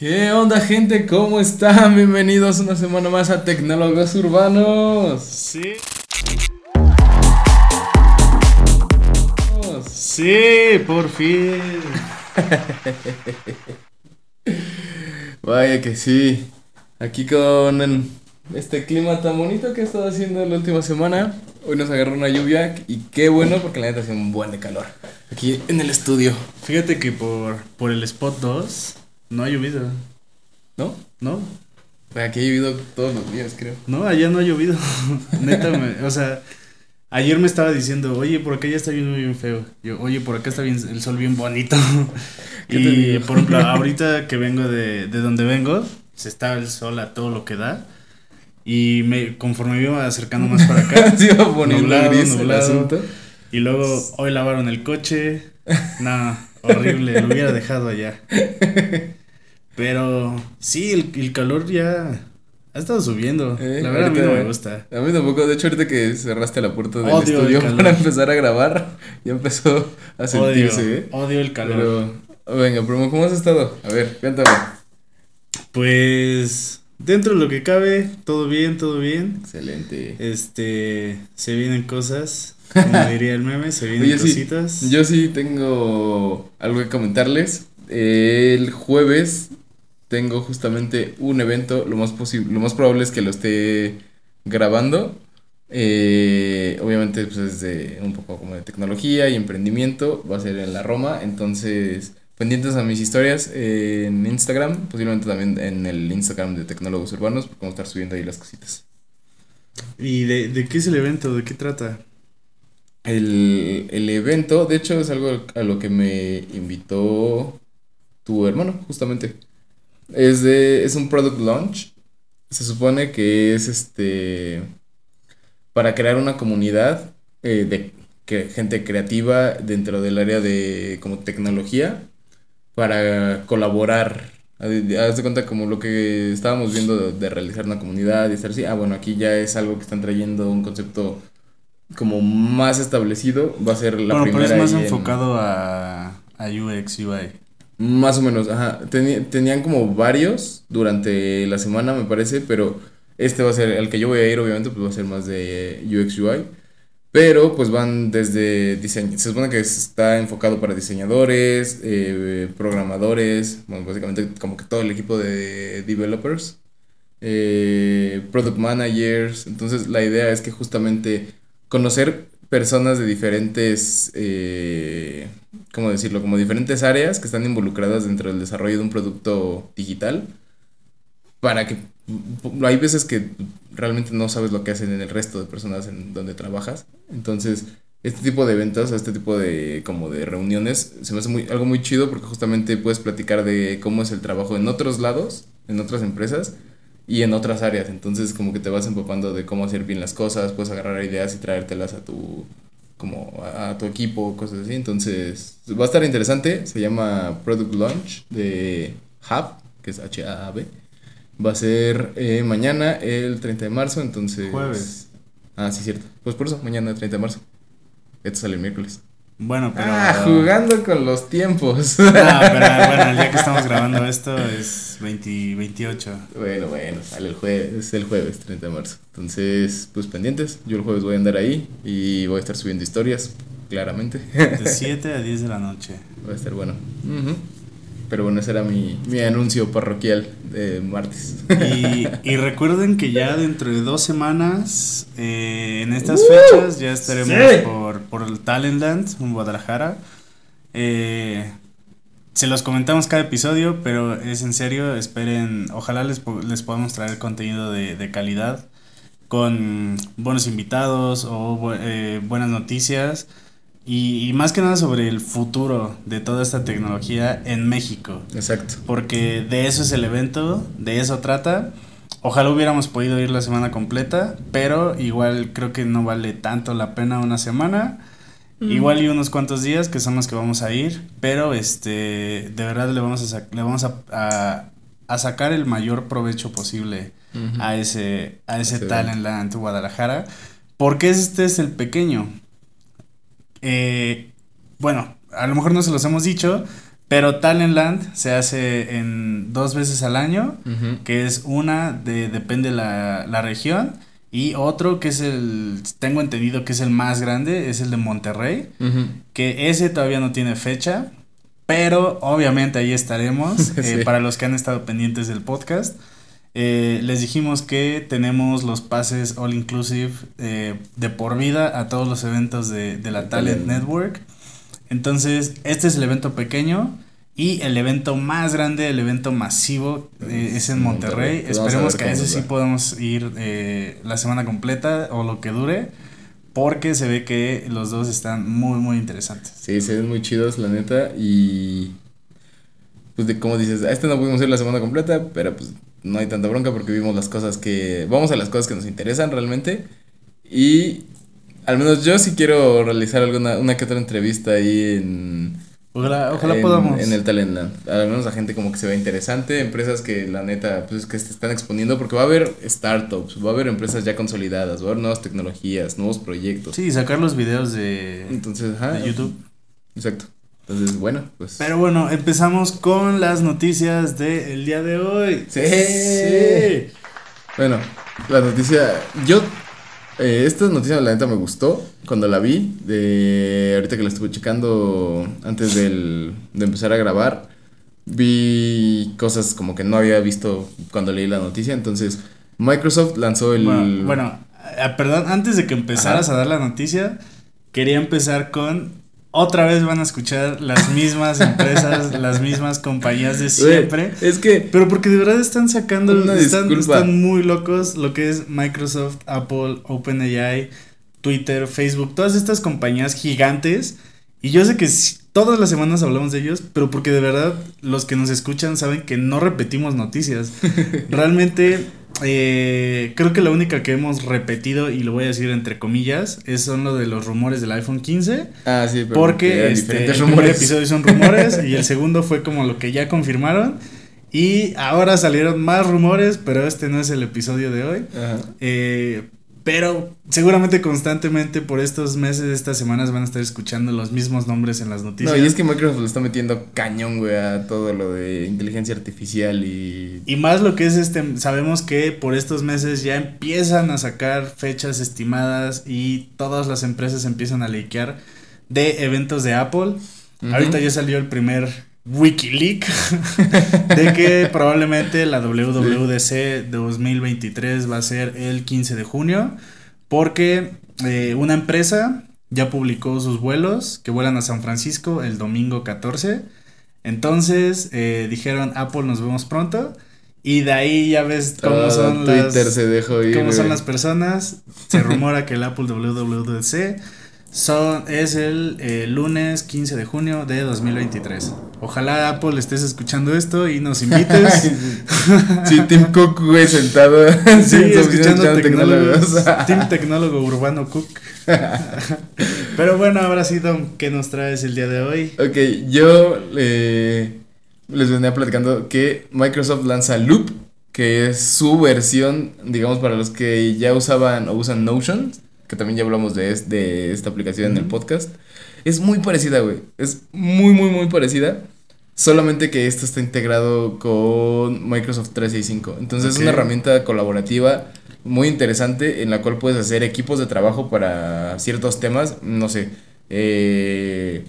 ¿Qué onda gente? ¿Cómo están? Bienvenidos una semana más a Tecnólogos Urbanos. Sí. Sí, por fin. Vaya que sí. Aquí con este clima tan bonito que he estado haciendo la última semana. Hoy nos agarró una lluvia y qué bueno porque la neta hace un buen de calor. Aquí en el estudio. Fíjate que por, por el spot 2 no ha llovido. ¿No? ¿No? Aquí ha llovido todos los días, creo. No, allá no ha llovido. Neta, me- o sea, ayer me estaba diciendo, oye, por acá ya está viendo bien feo. Yo, oye, por acá está bien, el sol bien bonito. ¿Qué te y, por ejemplo, ahorita que vengo de, de donde vengo, se está el sol a todo lo que da. Y me, conforme me iba acercando más para acá, Se iba poniendo Nublado, gris el nublado. asunto. Y luego hoy lavaron el coche. No, horrible, lo hubiera dejado allá. Pero sí, el, el calor ya ha estado subiendo. Eh, la verdad a mí no ahorita- me gusta. A mí tampoco, de hecho ahorita que cerraste la puerta del Odio el estudio para empezar a grabar, ya empezó a Odio, sentirse, ¿eh? odio el calor. Pero, venga, Promo, ¿cómo has estado? A ver, cuéntame. Pues dentro de lo que cabe, todo bien, todo bien. Excelente. Este, se vienen cosas, como diría el meme, se vienen Oye, sí, cositas. Yo sí tengo algo que comentarles. El jueves tengo justamente un evento, lo más posible, lo más probable es que lo esté grabando. Eh, obviamente pues es de un poco como de tecnología y emprendimiento, va a ser en la Roma, entonces pendientes a mis historias en Instagram, posiblemente también en el Instagram de Tecnólogos Urbanos, porque vamos a estar subiendo ahí las cositas. ¿Y de, de qué es el evento? ¿De qué trata? El, el evento, de hecho, es algo a lo que me invitó tu hermano, justamente. Es de, es un product launch. Se supone que es este para crear una comunidad eh, de que, gente creativa dentro del área de como tecnología para colaborar. Haz de cuenta como lo que estábamos viendo de, de realizar una comunidad y estar así. Ah, bueno, aquí ya es algo que están trayendo un concepto como más establecido. Va a ser la bueno, pero primera es más en- enfocado a, a UX, UI. Más o menos, ajá. Tenían como varios durante la semana, me parece, pero este va a ser, el que yo voy a ir, obviamente, pues va a ser más de UX UI. Pero pues van desde diseño. Se supone que está enfocado para diseñadores, eh, programadores, bueno, básicamente como que todo el equipo de developers, eh, product managers. Entonces la idea es que justamente conocer personas de diferentes, eh, ¿cómo decirlo? Como diferentes áreas que están involucradas dentro del desarrollo de un producto digital para que hay veces que realmente no sabes lo que hacen en el resto de personas en donde trabajas. Entonces, este tipo de eventos, este tipo de como de reuniones se me hace muy, algo muy chido porque justamente puedes platicar de cómo es el trabajo en otros lados, en otras empresas y en otras áreas. Entonces, como que te vas empapando de cómo hacer bien las cosas, puedes agarrar ideas y traértelas a tu como a, a tu equipo, cosas así. Entonces, va a estar interesante. Se llama Product Launch de Hub, que es H-A-B. Va a ser eh, mañana, el 30 de marzo, entonces... Jueves. Ah, sí, cierto. Pues por eso, mañana, 30 de marzo. Esto sale el miércoles. Bueno, pero. Ah, jugando con los tiempos. No, pero bueno, el día que estamos grabando esto es 20, 28. Bueno, bueno, sale el jueves, es el jueves 30 de marzo. Entonces, pues pendientes. Yo el jueves voy a andar ahí y voy a estar subiendo historias, claramente. De 7 a 10 de la noche. Va a estar bueno. Ujú. Pero bueno, ese era mi, mi anuncio parroquial de martes. Y, y recuerden que ya dentro de dos semanas, eh, en estas ¡Uh! fechas, ya estaremos Sí. por, por el Talentland en Guadalajara. Eh, se los comentamos cada episodio, pero es en serio, esperen, ojalá les, les podamos traer contenido de, de calidad con buenos invitados o eh, buenas noticias y, y más que nada sobre el futuro de toda esta tecnología en México Exacto. porque de eso es el evento, de eso trata. Ojalá hubiéramos podido ir la semana completa, pero igual creo que no vale tanto la pena una semana. Igual y unos cuantos días que son los que vamos a ir, pero este de verdad le vamos a le vamos a, a- a sacar el mayor provecho posible a ese a ese Ese Talentland Guadalajara, porque este es el pequeño. Eh, bueno, a lo mejor no se los hemos dicho, Pero Talentland se hace en dos veces al año, que es una de depende la, la región y otro que es el tengo entendido que es el más grande, es el de Monterrey, que ese todavía no tiene fecha, pero obviamente ahí estaremos eh, para los que han estado pendientes del podcast. Eh, les dijimos que tenemos los pases all inclusive eh, de por vida a todos los eventos de, de la Talent. Network. Entonces, este es el evento pequeño y el evento más grande, el evento masivo eh, es en Monterrey. Esperemos que a ese sí podamos ir eh, la semana completa o lo que dure, porque se ve que los dos están muy, muy interesantes. Sí, se ven muy chidos, la neta. Y. Pues, de como dices, a este no pudimos ir la semana completa, pero pues no hay tanta bronca porque vimos las cosas que. Vamos a las cosas que nos interesan realmente. Y. Al menos yo sí quiero realizar alguna una que otra entrevista ahí en. Ojalá, ojalá en, podamos. En el Talentland. Al menos a gente como que se ve interesante, empresas que la neta, pues que se están exponiendo, porque va a haber startups, va a haber empresas ya consolidadas, va a haber nuevas tecnologías, nuevos proyectos. Sí, sacar los videos de, Entonces, ajá. de YouTube. Exacto. Entonces, bueno, pues. Pero bueno, empezamos con las noticias del día de hoy. Sí. Sí. Bueno, la noticia. Yo. eh, esta noticia, la neta, me gustó cuando la vi. De ahorita que la estuve checando antes del, de empezar a grabar. Vi cosas como que no había visto cuando leí la noticia. Entonces, Microsoft lanzó el. Bueno, bueno, ah, perdón, antes de que empezaras Ajá. a dar la noticia, quería empezar con otra vez van a escuchar las mismas empresas, las mismas compañías de siempre. Es que. Pero porque de verdad están sacando, Una están, muy locos lo que es Microsoft, Apple, OpenAI, Twitter, Facebook, todas estas compañías gigantes. Y yo sé que todas las semanas hablamos de ellos, pero porque de verdad los que nos escuchan saben que no repetimos noticias. Realmente, eh, creo que la única que hemos repetido, y lo voy a decir entre comillas, es son lo de los rumores del iPhone 15. Ah, sí, pero Porque este, el primer episodio son rumores y el segundo fue como lo que ya confirmaron. Y ahora salieron más rumores, pero este no es el episodio de hoy. Ajá. Eh, pero seguramente constantemente por estos meses, estas semanas van a estar escuchando los mismos nombres en las noticias. No, y es que Microsoft le está metiendo cañón, güey, a todo lo de inteligencia artificial y. Y más lo que es este, sabemos que por estos meses ya empiezan a sacar fechas estimadas y todas las empresas empiezan a liquear de eventos de Apple. Ahorita ya salió el primer Wikileak de que probablemente la WWDC 2023 va a ser el 15 de junio porque eh, una empresa ya publicó sus vuelos que vuelan a San Francisco el domingo 14. Entonces eh, dijeron Apple nos vemos pronto y de ahí ya ves cómo Todo son Twitter las se dejó ir. cómo son las personas. Se rumora que el Apple WWDC son, es el eh, lunes 15 de junio de 2023. Ojalá Apple estés escuchando esto y nos invites. Sí, Tim Cook, güey, sentado. Sí, oficina escuchando tecnólogos. Team Tecnólogo Urbano Cook. Pero bueno, ahora sí, Dom, ¿qué nos traes el día de hoy? ok, yo eh, les venía platicando que Microsoft lanza Loop, que es su versión, digamos, para los que ya usaban o usan Notion, que también ya hablamos de, es- de esta aplicación en el podcast. Es muy parecida, güey. Es muy, muy, muy parecida. Solamente que esto está integrado con Microsoft 365. Entonces es una herramienta colaborativa muy interesante en la cual puedes hacer equipos de trabajo para ciertos temas. No sé. eh,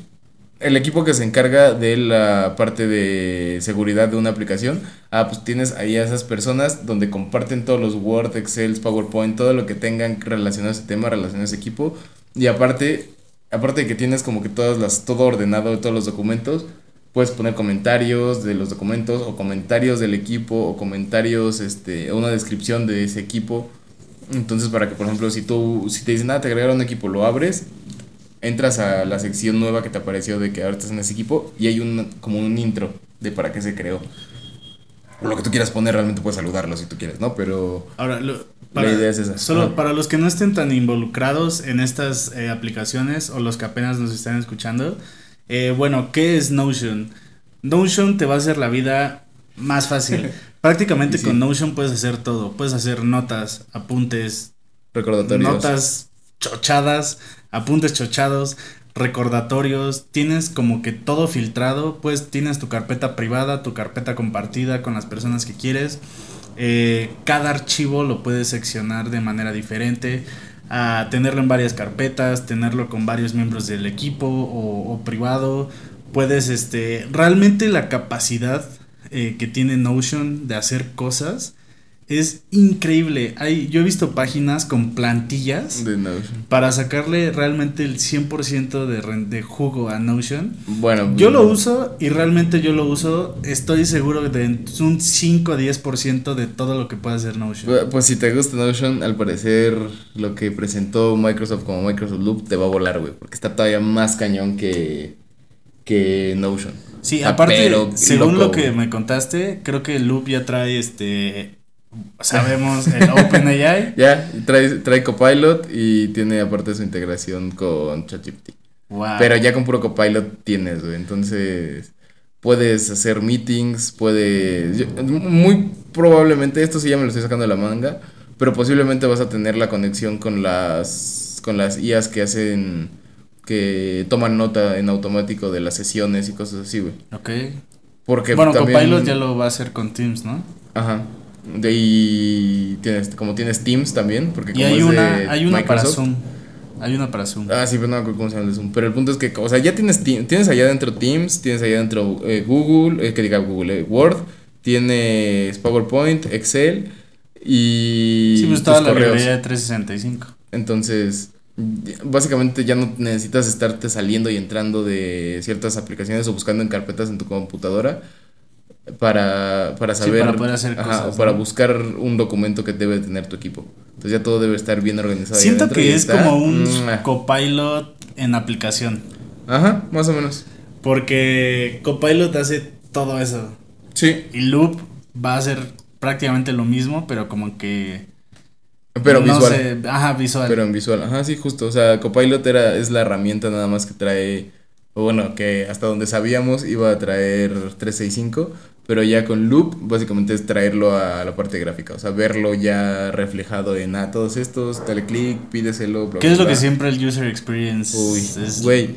el equipo que se encarga de la parte de seguridad de una aplicación. Ah, pues tienes ahí a esas personas donde comparten todos los Word, Excel, PowerPoint, todo lo que tengan relacionado a ese tema, relacionado a ese equipo. Y aparte, aparte de que tienes como que todas las, todo ordenado, todos los documentos, puedes poner comentarios de los documentos o comentarios del equipo o comentarios, este, una descripción de ese equipo. Entonces, para que, por ejemplo, si tú, si te dicen, nada, te agregaron un equipo, lo abres, entras a la sección nueva que te apareció de que ahora estás en ese equipo y hay un, como un intro de para qué se creó. O lo que tú quieras poner, realmente puedes saludarlo si tú quieres, ¿no? Pero Ahora, lo- La idea es esa. Solo Ajá. para los que no estén tan involucrados en estas eh, aplicaciones o los que apenas nos están escuchando, eh, bueno, ¿qué es Notion? Notion te va a hacer la vida más fácil. Prácticamente sí. con Notion puedes hacer todo. Puedes hacer notas, apuntes, recordatorios. notas chochadas, apuntes chochados. recordatorios, tienes como que todo filtrado, pues tienes tu carpeta privada, tu carpeta compartida con las personas que quieres. Eh, cada archivo lo puedes seccionar de manera diferente, a tenerlo en varias carpetas, tenerlo con varios miembros del equipo o, privado. Puedes, este, realmente la capacidad eh, que tiene Notion de hacer cosas es increíble. Hay, yo he visto páginas con plantillas De Notion. para sacarle realmente el 100% de, de jugo a Notion. Bueno, Yo lo uso y realmente yo lo uso, estoy seguro de un 5 a 10% de todo lo que puede hacer Notion. Pu- Pues si te gusta Notion, al parecer lo que presentó Microsoft como Microsoft Loop te va a volar, güey. Porque está todavía más cañón que, que Notion. Sí, Ah, aparte, pero según loco, lo que me contaste, creo que Loop ya trae este, sabemos, el OpenAI. Ya, trae, trae Copilot y tiene aparte su integración con ChatGPT. Wow. Pero ya con puro Copilot tienes, güey. Entonces, puedes hacer meetings, puedes... yo- muy probablemente, esto sí ya me lo estoy sacando de la manga, pero posiblemente vas a tener la conexión con las, con las IAs que hacen, que toman nota en automático de las sesiones y cosas así, güey. Ok. Porque bueno, también... Copilot ya lo va a hacer con Teams, ¿no? Ajá. De ahí tienes, como tienes Teams también, porque Y como hay es una, de hay una para Microsoft- Zoom. Hay una para Zoom. Ah, sí, pero no me acuerdo cómo se llama el Zoom. Pero el punto es que, o sea, ya tienes, tienes allá adentro Teams, tienes allá adentro eh, Google, eh, que diga Google, eh, Word, tienes PowerPoint, Excel y sí, pues toda la librería de 365. Entonces, y- básicamente ya no necesitas estarte saliendo y entrando de ciertas aplicaciones o buscando en carpetas en tu computadora para, para Sí, saber, para poder hacer ajá, cosas, o para ¿no? buscar un documento que debe tener tu equipo. Entonces ya todo debe estar bien organizado. Siento que es está, como un ¡mua! Copilot en aplicación. Ajá, más o menos. Porque Copilot hace todo eso. Sí, Y Loop va a hacer prácticamente lo mismo, pero como que. pero no visual. sé, ajá, visual. Pero en visual, ajá, sí, justo. O sea, Copilot era, es la herramienta nada más que trae, o bueno, que hasta donde sabíamos iba a traer 365, pero ya con Loop básicamente es traerlo a la parte gráfica, o sea, verlo ya reflejado en, ah, todos estos, dale clic, pídeselo, bla, ¿Qué bla, es lo que siempre el user experience Uy, es? güey.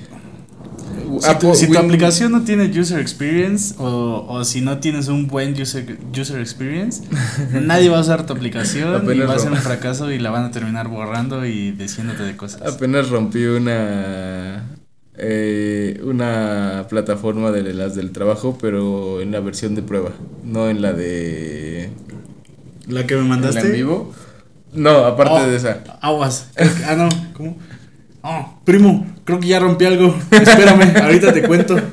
Si, Ah, tu, po- si tu Win- aplicación no tiene user experience o, o si no tienes un buen user, user experience, nadie va a usar tu aplicación y va a ser un fracaso y la van a terminar borrando y diciéndote de cosas. Apenas rompí una eh, una plataforma de las del trabajo, pero en la versión de prueba, no en la de ¿La que me en la mandaste? en vivo. No, aparte Oh, de esa. Aguas. Ah, no. ¿Cómo? Oh, primo, creo que ya rompí algo. Espérame, ahorita te cuento.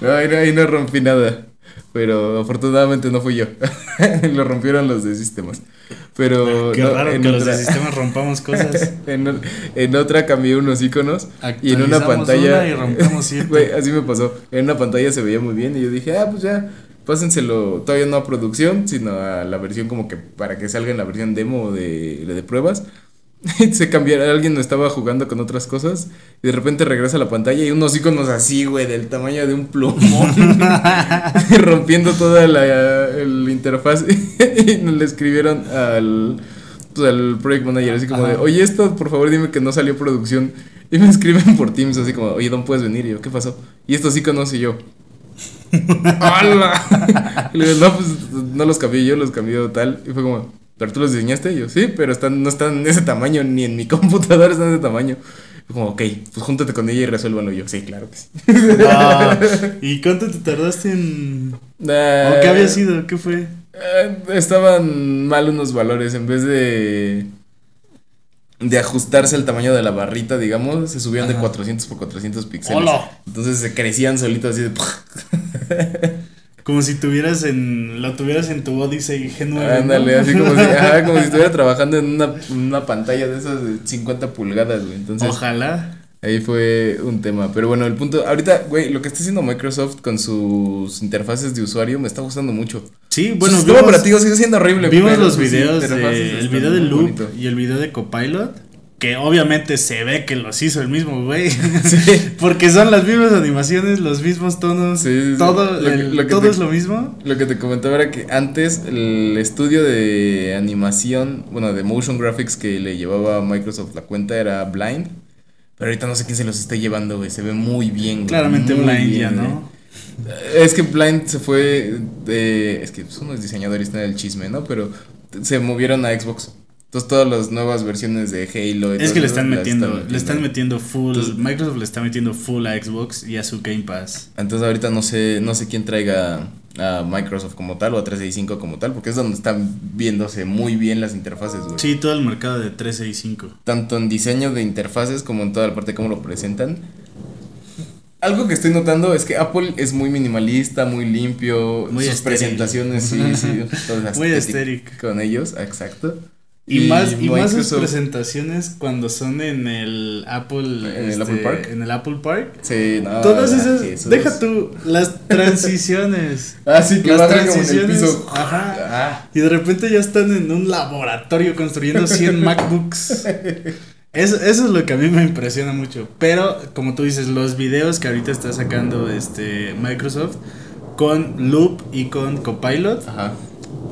No, ahí no, ahí no rompí nada. Pero afortunadamente no fui yo. Lo rompieron los de sistemas. Pero Qué no, raro en que los otra- de sistemas rompamos cosas. en, otra cambié unos iconos y en una pantalla. una y así me pasó. En una pantalla se veía muy bien y yo dije, ah, pues ya, pásenselo todavía no a producción, sino a la versión como que para que salga en la versión demo de, de pruebas. Se cambiaron, alguien estaba jugando con otras cosas y de repente regresa a la pantalla y unos iconos así, güey, del tamaño de un plumón, rompiendo toda la interfaz y le escribieron al, pues, al project manager así como de, oye, esto por favor dime que no salió producción y me escriben por Teams así como, oye, Don, puedes venir y yo, ¿qué pasó? Y estos iconos y yo, ¡Hala! Y le digo, no, pues no los cambié yo, los cambió tal. Y fue como, ¿pero tú los diseñaste? Y yo, sí, pero están, no están en ese tamaño, ni en mi computadora están de ese tamaño. Como, ok, pues júntate con ella y resuélvanlo. Y yo, sí, claro que sí. Ah, ¿Y cuánto te tardaste en.? Ah, ¿O qué había sido? ¿Qué fue? eh, estaban mal unos valores. En vez de. De ajustarse al tamaño de la barrita, digamos, se subían de Ajá. 400 por 400 píxeles. Entonces se crecían solitos así de. Como si tuvieras en. Lo tuvieras en tu Odyssey G9. ¿no? Ándale, así como si, ajá, como si estuviera trabajando en una, una pantalla de esas de 50 pulgadas, güey. Entonces, Ojalá. ahí fue un tema. Pero bueno, el punto, ahorita, güey, lo que está haciendo Microsoft con sus interfaces de usuario me está gustando mucho. Sí, Su bueno, sistema vimos, operativo sigue siendo horrible. vimos pero los videos. De, el video de Loop bonito. y el video de Copilot. Que obviamente se ve que los hizo el mismo güey. Sí. Porque son las mismas animaciones, los mismos tonos. Sí, sí. Todo, Lo que- el- lo que todo te- es lo mismo. Lo que te comentaba era que antes el estudio de animación, bueno, de motion graphics que le llevaba a Microsoft la cuenta era Blind. Pero ahorita no sé quién se los está llevando, güey. Se ve muy bien, güey. Claramente muy Blind bien, ya, güey. ¿no? Es que Blind se fue de... Es que pues, uno es diseñador y está en el chisme, ¿no? Pero se movieron a Xbox. Entonces todas las nuevas versiones de Halo... y Es que le están metiendo, le están metiendo full, Entonces- Microsoft le está metiendo full a Xbox y a su Game Pass. Entonces ahorita no sé, no sé quién traiga a Microsoft como tal o a 365 como tal, porque es donde están viéndose muy bien las interfaces, güey. Sí, todo el mercado de 365. Tanto en diseño de interfaces como en toda la parte de cómo lo presentan. Algo que estoy notando es que Apple es muy minimalista, muy limpio, Muy sus estéril. presentaciones, sí, sí, Muy estético. con ellos, exacto. Y, más, y más sus presentaciones cuando son en el Apple. ¿En el Apple Park? En el Apple Park. Sí, no, Todas esas. Jesús. Deja tú, las transiciones. Ah, sí, que las bajan como en el transiciones, piso. ajá. Ah, Y de repente ya están en un laboratorio construyendo 100 MacBooks. Eso, eso es lo que a mí me impresiona mucho. Pero, como tú dices, los videos que ahorita está sacando este Microsoft con Loop y con Copilot, ajá.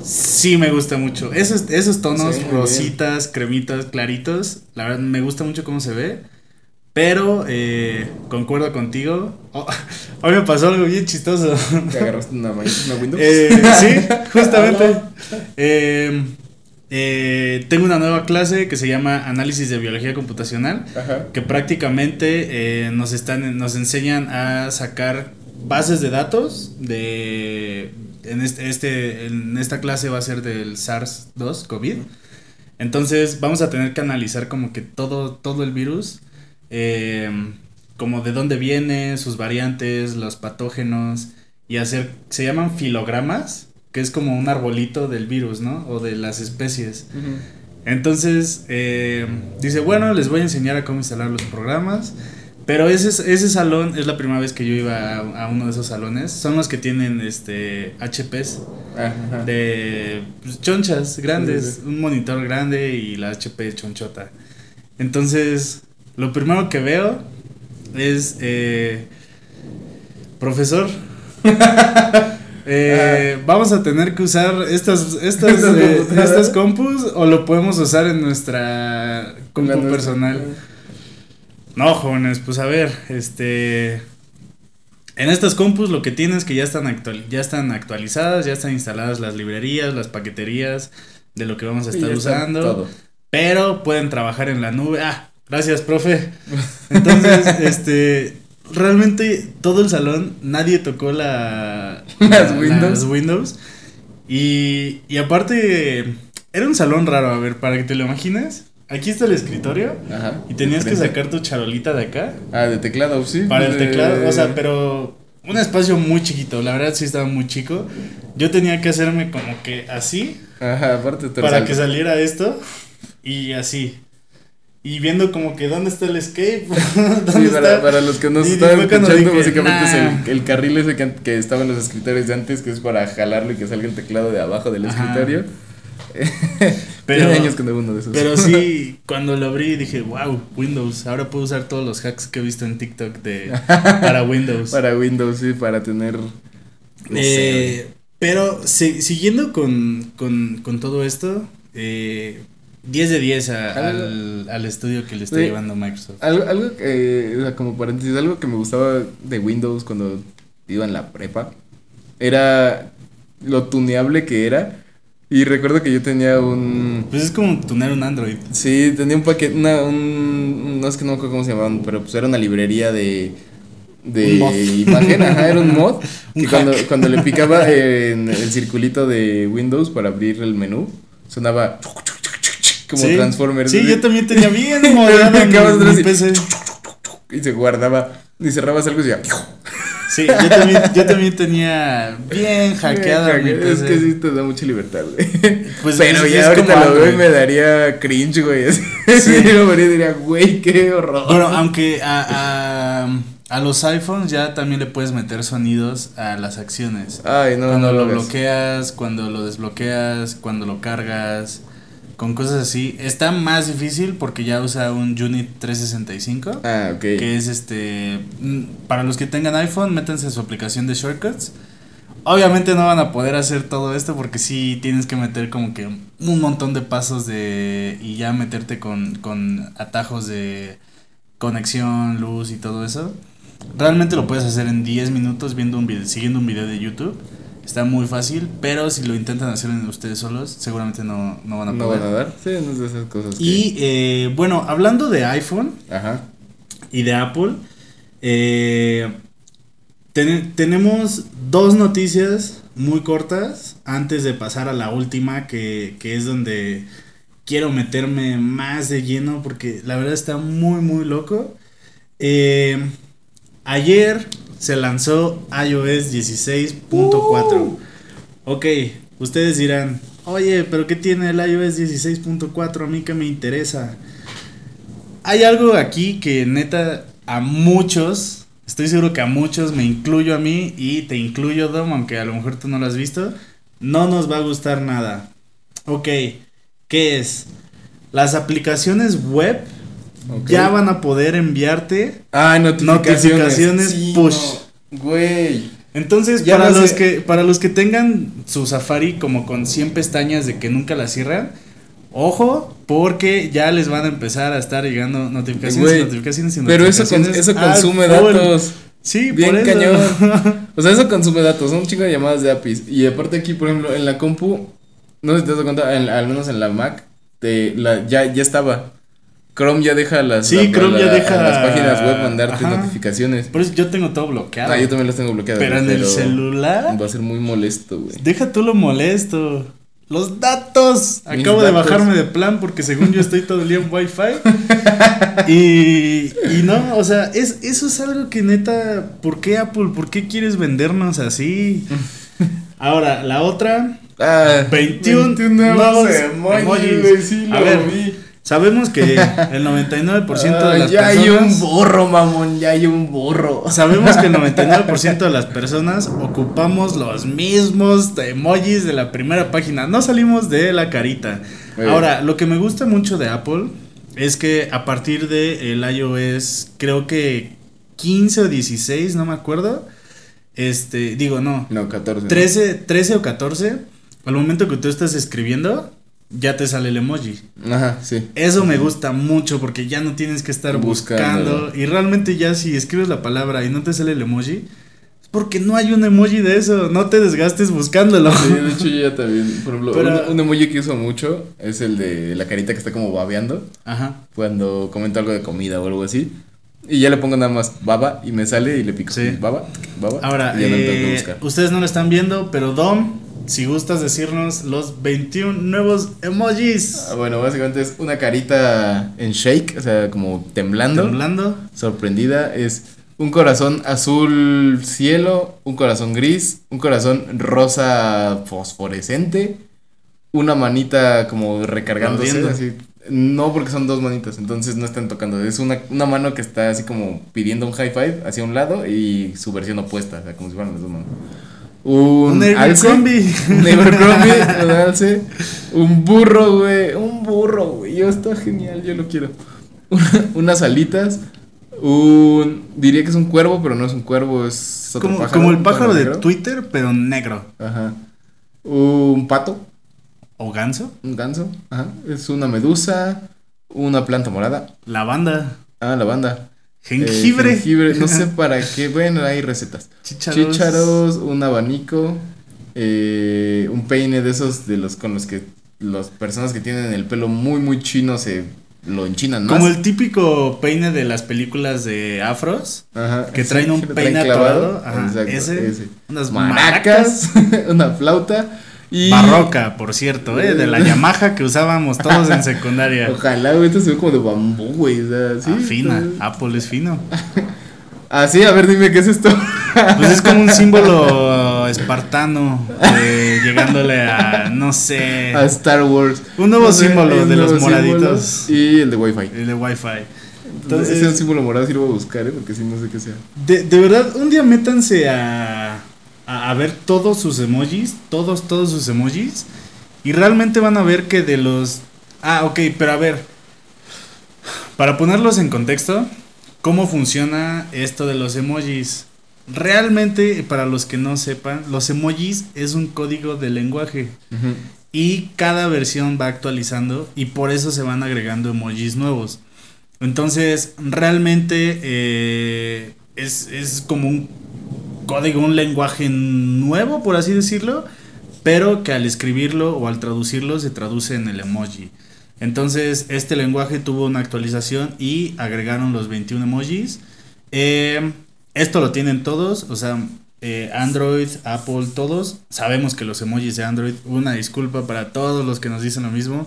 Sí me gusta mucho. Esos, esos tonos Sí, rositas, cremitas, claritos, la verdad me gusta mucho cómo se ve. Pero, eh, concuerdo contigo. Oh, hoy me pasó algo bien chistoso. ¿Te agarraste una, una Windows? Eh, sí, justamente. Eh, eh, tengo una nueva clase que se llama Análisis de Biología Computacional, Ajá. que prácticamente nos, están, nos enseñan a sacar bases de datos de... En, este, este, en esta clase va a ser del SARS-2, COVID. Entonces vamos a tener que analizar como que todo, todo el virus, eh, como de dónde viene, sus variantes, los patógenos, y hacer, se llaman filogramas, que es como un arbolito del virus, ¿no? O de las especies. Entonces, eh, dice, bueno, les voy a enseñar a cómo instalar los programas. Pero ese, ese salón es la primera vez que yo iba a, a uno de esos salones. Son los que tienen este HPs Ajá. de pues, chonchas grandes, Sí, sí, sí. un monitor grande y la HP chonchota. Entonces, lo primero que veo es, eh, profesor, eh, vamos a tener que usar estas, estas, eh, estas compus o lo podemos usar en nuestra compu personal. No, jóvenes, pues a ver, este... En estas compus lo que tienen es que ya están, actual, ya están actualizadas, ya están instaladas las librerías, las paqueterías de lo que vamos a estar usando. Todo. Pero pueden trabajar en la nube. Ah, gracias, profe. Entonces, este, realmente todo el salón, nadie tocó la, Las la- Windows. las Windows. Y, y aparte, era un salón raro, a ver, para que te lo imagines. Aquí está el escritorio Ajá. y tenías que sacar tu charolita de acá Ah, de teclado, sí. para el de- teclado, o sea, pero un espacio muy chiquito, la verdad sí estaba muy chico. Yo tenía que hacerme como que así Ajá, aparte te para que saliera esto y así. Y viendo como que dónde está el escape, dónde Sí, para, está. para los que nos Y estaban escuchando, dije, básicamente "Nah". es el, el carril ese que, que estaba en los escritorios de antes, que es para jalarlo y que salga el teclado de abajo del Ajá. escritorio. Pero- Tiene años que no veo uno de esos. Pero sí, cuando lo abrí dije, wow, Windows, ahora puedo usar todos los hacks que he visto en TikTok de para Windows. Para Windows, sí, para tener. no sé, Eh, pero si- siguiendo con, con, con todo esto, eh, 10 de 10 a- al, al estudio que le está Sí. llevando Microsoft. Algo, algo que, o sea, como paréntesis, algo que me gustaba de Windows cuando iba en la prepa era lo tuneable que era. Y recuerdo que yo tenía un. Pues es como tunear un Android. Sí, tenía un paquete, una, un, no es que no me acuerdo cómo se llamaban, pero pues era una librería de, de Un imagen, ajá, era un mod, Un que cuando, hack. cuando le picaba en el circulito de Windows para abrir el menú, sonaba como Sí. Transformers. Sí, yo también tenía bien mi PC. y se guardaba, y cerrabas algo y decía, Sí, yo también, yo también tenía bien hackeada mi es PC. que sí te da mucha libertad, güey. Pues pero es- ya es ahorita como lo veo y me daría cringe, güey. Sí. lo vería y diría, güey, qué horror. Bueno, aunque a, a, a los iPhones ya también le puedes meter sonidos a las acciones. Ay, no, cuando no lo hagas. bloqueas, cuando lo desbloqueas, cuando lo cargas, con cosas así. Está más difícil porque ya usa un Unit 365. Ah, ok. Que es este. mm, Para los que tengan iPhone, métanse a su aplicación de shortcuts. Obviamente no van a poder hacer todo esto porque sí tienes que meter como que un montón de pasos de. y ya meterte con, con atajos de. conexión, luz y todo eso. Realmente lo puedes hacer en 10 minutos viendo un video, siguiendo un video de YouTube. Está muy fácil, pero si lo intentan hacer ustedes solos, seguramente no, no van a No poder. van a dar. Sí, no es de esas cosas. que- Y eh, bueno, hablando de iPhone Ajá. y de Apple, eh, ten- tenemos dos noticias muy cortas antes de pasar a la última, que, que es donde quiero meterme más de lleno porque la verdad está muy, muy loco. Eh, ayer se lanzó iOS 16.4. Ok, ustedes dirán, oye, pero ¿qué tiene el iOS 16.4? A mí que me interesa. Hay algo aquí que neta a muchos, estoy seguro que a muchos, me incluyo a mí y te incluyo Dom, aunque a lo mejor tú no lo has visto, no nos va a gustar nada. Ok, ¿qué es? Las aplicaciones web Ya van a poder enviarte. Ah, notificaciones. Notificaciones Sí, push. no. Güey. Entonces, Ya para no los que para los que tengan su Safari como con 100 pestañas de que nunca la cierran, ojo, porque ya les van a empezar a estar llegando notificaciones, notificaciones y Pero eso, notificaciones eso consume datos. Sí, Bien por eso. cañón. O sea, eso consume datos. Son un chingo de llamadas de APIs. Y aparte aquí, por ejemplo, en la compu, no sé si te das cuenta, en- al menos en la Mac, te, la, ya, ya estaba. Chrome ya deja las, Sí, la- Chrome ya deja- las páginas web mandarte Ajá. notificaciones. Por eso yo tengo todo bloqueado. Ah, yo también las tengo bloqueadas. pero en el celular, Va a ser muy molesto, güey. deja tú lo molesto. Los datos. Mis Acabo de bajarme de plan porque según yo estoy todo el día en Wi-Fi. y, y no, o sea, es, eso es algo que neta, ¿por qué Apple? ¿Por qué quieres vendernos así? Ahora, la otra, Ah, 21 nuevos nuevos emojis, emojis. sí A ver, vi. Sabemos que el 99% de las ya hay un personas... burro, mamón, ya hay un burro. Sabemos que el 99% de las personas ocupamos los mismos emojis de la primera página. No salimos de la carita. Muy Ahora, lo que me gusta mucho de Apple es que a partir de el iOS, creo que 15 o 16, no me acuerdo. Este, digo, no. No, 14. ¿no? 13, 13 o 14, al momento que tú estás escribiendo, ya te sale el emoji. Ajá, sí. Eso me gusta mucho porque ya no tienes que estar buscando. Buscándolo. Y realmente ya si escribes la palabra y no te sale el emoji, es porque no hay un emoji de eso. No te desgastes buscándolo. Sí, de hecho yo ya también, por ejemplo, Pero- un, un emoji que uso mucho es el de la carita que está como babeando Ajá. cuando comento algo de comida o algo así. Y ya le pongo nada más baba y me sale y le pico. Sí. Baba, baba. Ahora, no eh, buscar. ustedes no lo están viendo, pero Dom, si gustas decirnos los 21 nuevos emojis. Ah, Bueno, básicamente es una carita en shake, o sea, como temblando, Temblando. sorprendida. Es un corazón azul cielo, un corazón gris, un corazón rosa fosforescente, una manita como recargándose. Así. No, porque son dos manitas, entonces no están tocando. Es una, una mano que está así como pidiendo un high five hacia un lado y su versión opuesta, o sea, como si fueran las dos manos. Un, Un Abercrombie. un Abercrombie, un burro, güey, un burro, güey, yo está genial, yo lo quiero. Unas alitas, un, diría que es un cuervo, pero no es un cuervo, es otro Como, pájaro, como el pájaro de negro. Twitter, pero negro. Ajá. Un pato, ¿O ganso? un ganso, ajá. Es una medusa, una planta morada. Lavanda. Ah, lavanda. Jengibre. Eh, jengibre, no sé para qué, bueno, hay recetas. Chícharos. Chícharos, un abanico, eh, un peine de esos de los con los que las personas que tienen el pelo muy muy chino se lo enchinan más. Como el típico peine de las películas de afros. Ajá, Que sí, traen un peine atorado. Ajá, ese. Unas Maracas, una flauta y Barroca, por cierto, ¿eh? De la Yamaha que usábamos todos en secundaria. Ojalá, güey, esto se ve como de bambú, güey, o sea, sí. Ah, fina. Apple es fino. Ah, sí, a ver, dime qué es esto. Pues es como un símbolo espartano. eh, llegándole a, no sé. A Star Wars. Un nuevo No sé, símbolo de los moraditos. Y el de Wi-Fi. El de Wi-Fi. Entonces, ese símbolo morado sí lo voy a buscar, ¿eh? Porque sí no sé qué sea. de, de verdad, un día métanse a, a, a ver todos sus emojis. Todos, todos sus emojis. Y realmente van a ver que de los. Ah, ok, pero a ver. Para ponerlos en contexto, ¿cómo funciona esto de los emojis? Realmente, para los que no sepan, los emojis es un código de lenguaje. Y cada versión va actualizando y por eso se van agregando emojis nuevos. Entonces, realmente eh, es, es como un código, un lenguaje nuevo, por así decirlo, pero que al escribirlo o al traducirlo se traduce en el emoji. Entonces, este lenguaje tuvo una actualización y agregaron los 21 emojis. Eh, esto lo tienen todos, o sea, eh, Android, Apple, todos. Sabemos que los emojis de Android, una disculpa para todos los que nos dicen lo mismo.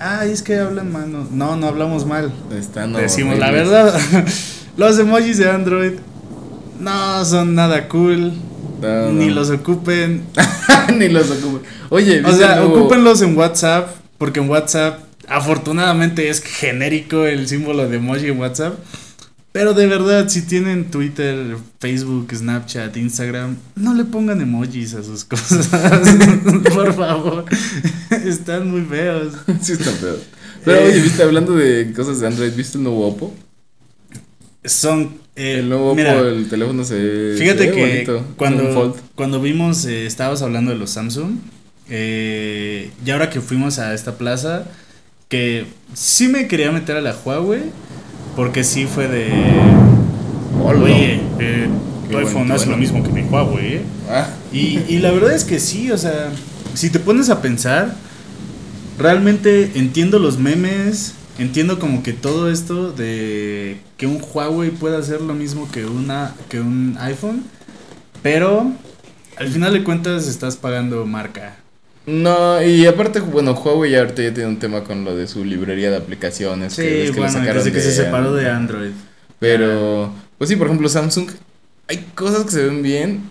Ay, es que hablan mal. No, no, hablamos mal. Decimos la verdad. los emojis de Android no son nada cool. Ni los ocupen. Ni los ocupen. Oye, o sea, ocúpenlos en WhatsApp. Porque en WhatsApp, afortunadamente, es genérico el símbolo de emoji en WhatsApp. Pero de verdad, si tienen Twitter, Facebook, Snapchat, Instagram, no le pongan emojis a sus cosas. Por favor. Están muy feos. Sí, están feos. Pero oye, viste, hablando de cosas de Android, ¿viste el nuevo Oppo? Son eh, el nuevo el teléfono se. Fíjate que cuando, cuando vimos, eh, estabas hablando de los Samsung. Eh, y ahora que fuimos a esta plaza, que sí me quería meter a la Huawei, porque sí fue de. Oye, eh, tu iPhone hace lo mismo que mi Huawei. Ah. Y, y la verdad es que sí, o sea, si te pones a pensar, realmente entiendo los memes entiendo como que todo esto de que un Huawei pueda hacer lo mismo que una que un iPhone, pero al final de cuentas estás pagando marca. No, y aparte, bueno, Huawei ya ahorita ya tiene un tema con lo de su librería de aplicaciones. Sí, que, bueno, desde que se separó de Android. Pero, pues sí, por ejemplo, Samsung, hay cosas que se ven bien,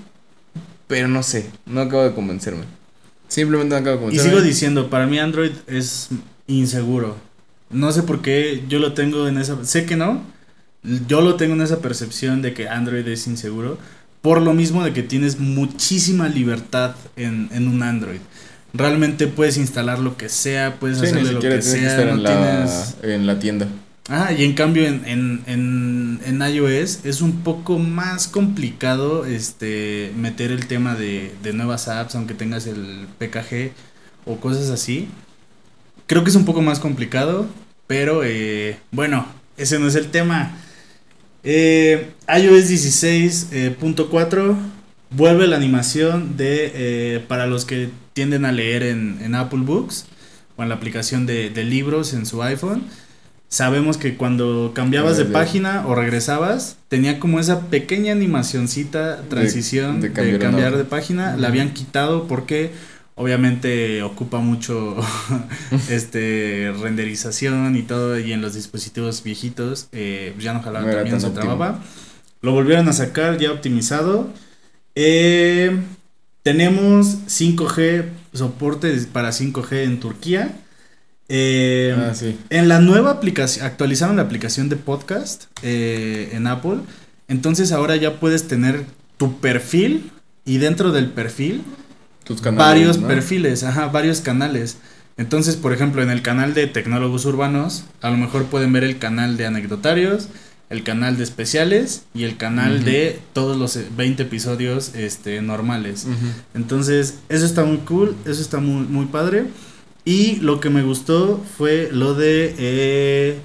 pero no sé, no acabo de convencerme. Simplemente no acabo de convencerme. Y sigo diciendo, para mí Android es inseguro. No sé por qué yo lo tengo en esa... Sé que no. Yo lo tengo en esa percepción de que Android es inseguro. Por lo mismo de que tienes muchísima libertad en, un Android. Realmente puedes instalar lo que sea, puedes hacerle lo que sea. en, la, en la tienda. Ah, y en cambio en, en, en, iOS es un poco más complicado este meter el tema de, de nuevas apps, aunque tengas el PKG o cosas así. Creo que es un poco más complicado. Pero eh, bueno, ese no es el tema. Eh, iOS 16.4 eh, vuelve la animación de para los que tienden a leer en, Apple Books o en la aplicación de, libros en su iPhone. Sabemos que cuando cambiabas de, página o regresabas, tenía como esa pequeña animacioncita, transición de, cambiar, de página. La habían quitado porque Obviamente ocupa mucho este renderización y todo, y en los dispositivos viejitos eh, ya no jalaba, también se trababa. Lo volvieron a sacar ya optimizado. Eh, tenemos 5G, soporte para 5G en Turquía. Eh, ah, en la nueva aplicación, actualizaron la aplicación de podcast en Apple. Entonces ahora ya puedes tener tu perfil y dentro del perfil varios perfiles, ajá, varios canales. Entonces, por ejemplo, en el canal de Tecnólogos Urbanos, a lo mejor pueden ver el canal de anecdotarios, el canal de especiales y el canal de todos los 20 episodios este, normales. Entonces, eso está muy cool, eso está muy, muy padre. Y lo que me gustó fue lo de... Eh,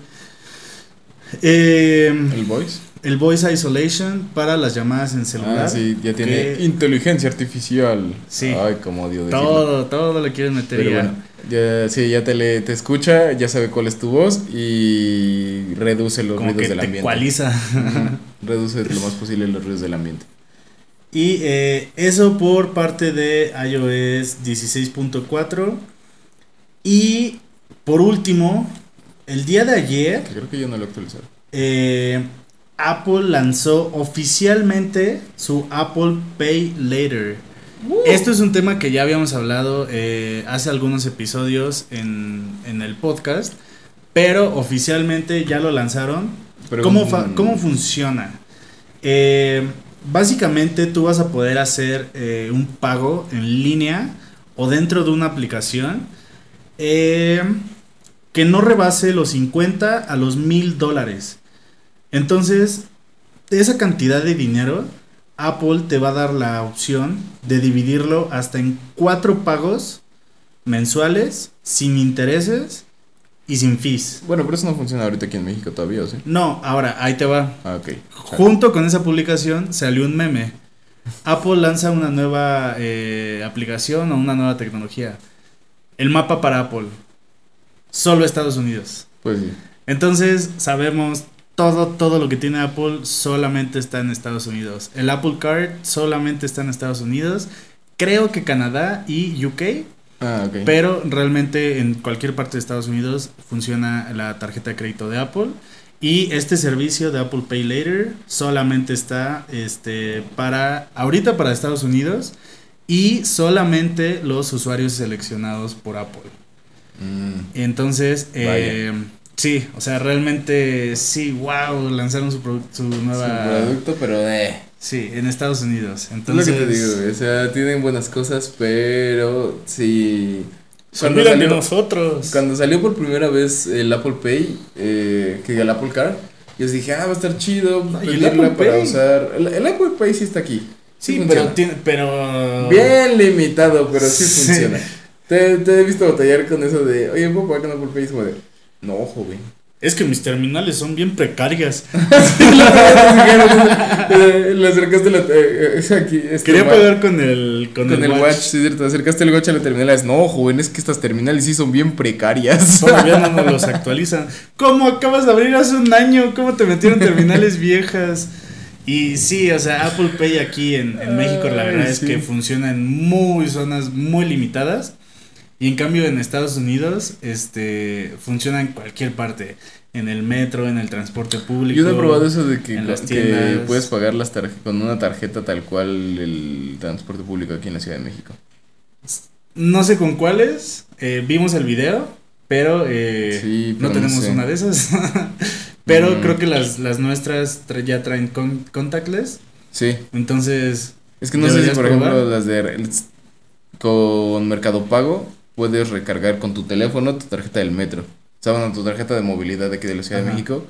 eh, ¿El voice? El Voice Isolation para las llamadas en celular. Ah, sí, ya tiene inteligencia artificial. Sí. Ay, cómo odio Todo, todo lo quieren meter Pero Bueno, ya, sí, ya te, le, te escucha, ya sabe cuál es tu voz y reduce los ruidos del ambiente. Ecualiza. reduce lo más posible los ruidos del ambiente. Y eh, eso por parte de iOS 16.4. Y por último, el día de ayer. creo que yo no lo actualizado. Eh, Apple lanzó oficialmente su Apple Pay Later. Uh. Esto es un tema que ya habíamos hablado eh, hace algunos episodios en, el podcast, pero oficialmente ya lo lanzaron. ¿Cómo, funciona? Eh, básicamente tú vas a poder hacer eh, un pago en línea o dentro de una aplicación que no rebase los 50 a los mil dólares. Entonces, de esa cantidad de dinero, Apple te va a dar la opción de dividirlo hasta en cuatro pagos mensuales, sin intereses y sin fees. Bueno, pero eso no funciona ahorita aquí en México todavía, ¿o sí? No, ahora, ahí te va. Ah, ok. Junto con esa publicación salió un meme. Apple lanza una nueva eh, aplicación o una nueva tecnología. El mapa para Apple. Solo Estados Unidos. Pues sí. Entonces sabemos todo, todo lo que tiene Apple solamente está en Estados Unidos. El Apple Card solamente está en Estados Unidos. Creo que Canadá y UK. Ah, ok. Pero realmente en cualquier parte de Estados Unidos funciona la tarjeta de crédito de Apple. Y este servicio de Apple Pay Later solamente está este, para, ahorita para Estados Unidos y solamente los usuarios seleccionados por Apple. Mm, Entonces, eh, sí, o sea, realmente sí, wow, lanzaron su, produ- su su nueva... producto, pero eh. Sí, en Estados Unidos. Es lo Entonces, que te digo, O sea, tienen buenas cosas, pero sí. Cuando olvidan de salió, nosotros. cuando salió por primera vez el Apple Pay, eh, que el Apple Card, yo dije, ah, va a estar chido No, y el Apple para Pay. usar. El, el Apple Pay sí está aquí. Sí, pero, tiene, pero... Bien limitado, pero sí, Sí. funciona. Te, te he visto batallar con eso de, oye, ¿puedo pagar con Apple Pay? Es de, no, joven. Es que mis terminales son bien precarias. Le acercaste la. eh, aquí, este, Quería wa- pagar con el, con, Con el watch, sí, cierto. Acercaste el watch a la terminal. Es, no, joven, es que estas terminales sí son bien precarias. Todavía no nos los actualizan. ¿Cómo acabas de abrir hace un año? ¿Cómo te metieron terminales viejas? Y sí, o sea, Apple Pay aquí en, en México la verdad Ay, es sí. que funciona en muy zonas muy limitadas. Y en cambio en Estados Unidos, este, funciona en cualquier parte. En el metro, en el transporte público. Yo no he probado eso de que, en las que puedes pagar las con una tarjeta tal cual el transporte público aquí en la Ciudad de México. No sé con cuáles. eh, vimos el video, pero eh, Sí, no pero no tenemos sé. una de esas. pero Mm. creo que las, las nuestras tra- ya traen con- contactless. Sí. Entonces, Es que no sé si, ¿Deberías por probar? ejemplo, las de. Con Mercado Pago puedes recargar con tu teléfono tu tarjeta del metro. O sea, bueno, tu tarjeta de movilidad de aquí de la Ciudad de Ajá. México.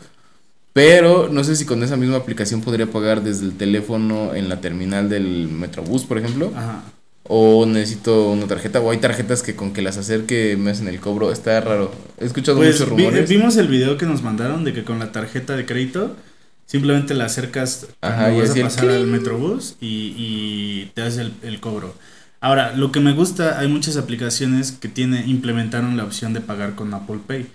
Pero no sé si con esa misma aplicación podría pagar desde el teléfono en la terminal del Metrobús, por ejemplo. ajá. O necesito una tarjeta. O hay tarjetas que con que las acerque me hacen el cobro. Está raro. He escuchado Pues muchos vi- rumores. vimos el video que nos mandaron de que con la tarjeta de crédito simplemente la acercas Ajá, y vas a el pasar al cling. metrobús y, y te hace el, el cobro. Ahora, lo que me gusta, hay muchas aplicaciones que tiene, implementaron la opción de pagar con Apple Pay.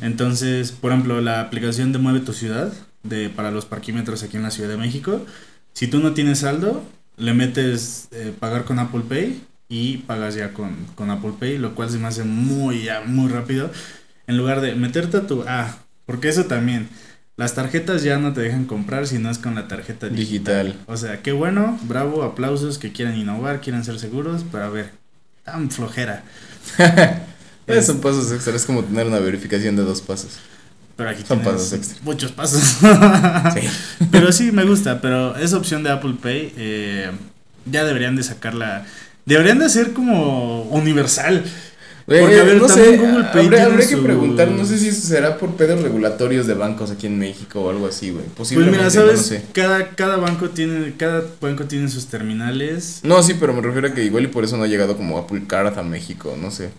Entonces, por ejemplo, la aplicación de Mueve tu Ciudad, de, para los parquímetros aquí en la Ciudad de México, si tú no tienes saldo, le metes eh, pagar con Apple Pay y pagas ya con, con Apple Pay, lo cual se me hace muy, ya, muy rápido. En lugar de meterte a tu... Ah, porque eso también. Las tarjetas ya no te dejan comprar si no es con la tarjeta digital. Digital. O sea, qué bueno, bravo, aplausos que quieran innovar, quieran ser seguros, pero a ver, tan flojera. Eh, son pasos extras. Es como tener una verificación de dos pasos. Pero aquí Son pasos extra. muchos pasos. Sí. Pero sí, me gusta, pero esa opción de Apple Pay eh, ya deberían de sacarla. Deberían de ser como universal. Porque, a ver, no sé, Google Pay habría, que su- preguntar, no sé si eso será por pedos regulatorios de bancos aquí en México o algo así, güey. Pues Posiblemente, mira, no sabes, lo sé. cada, cada banco tiene, cada banco tiene sus terminales. No, sí, pero me refiero a que igual y por eso no ha llegado como Apple Card a México, no sé.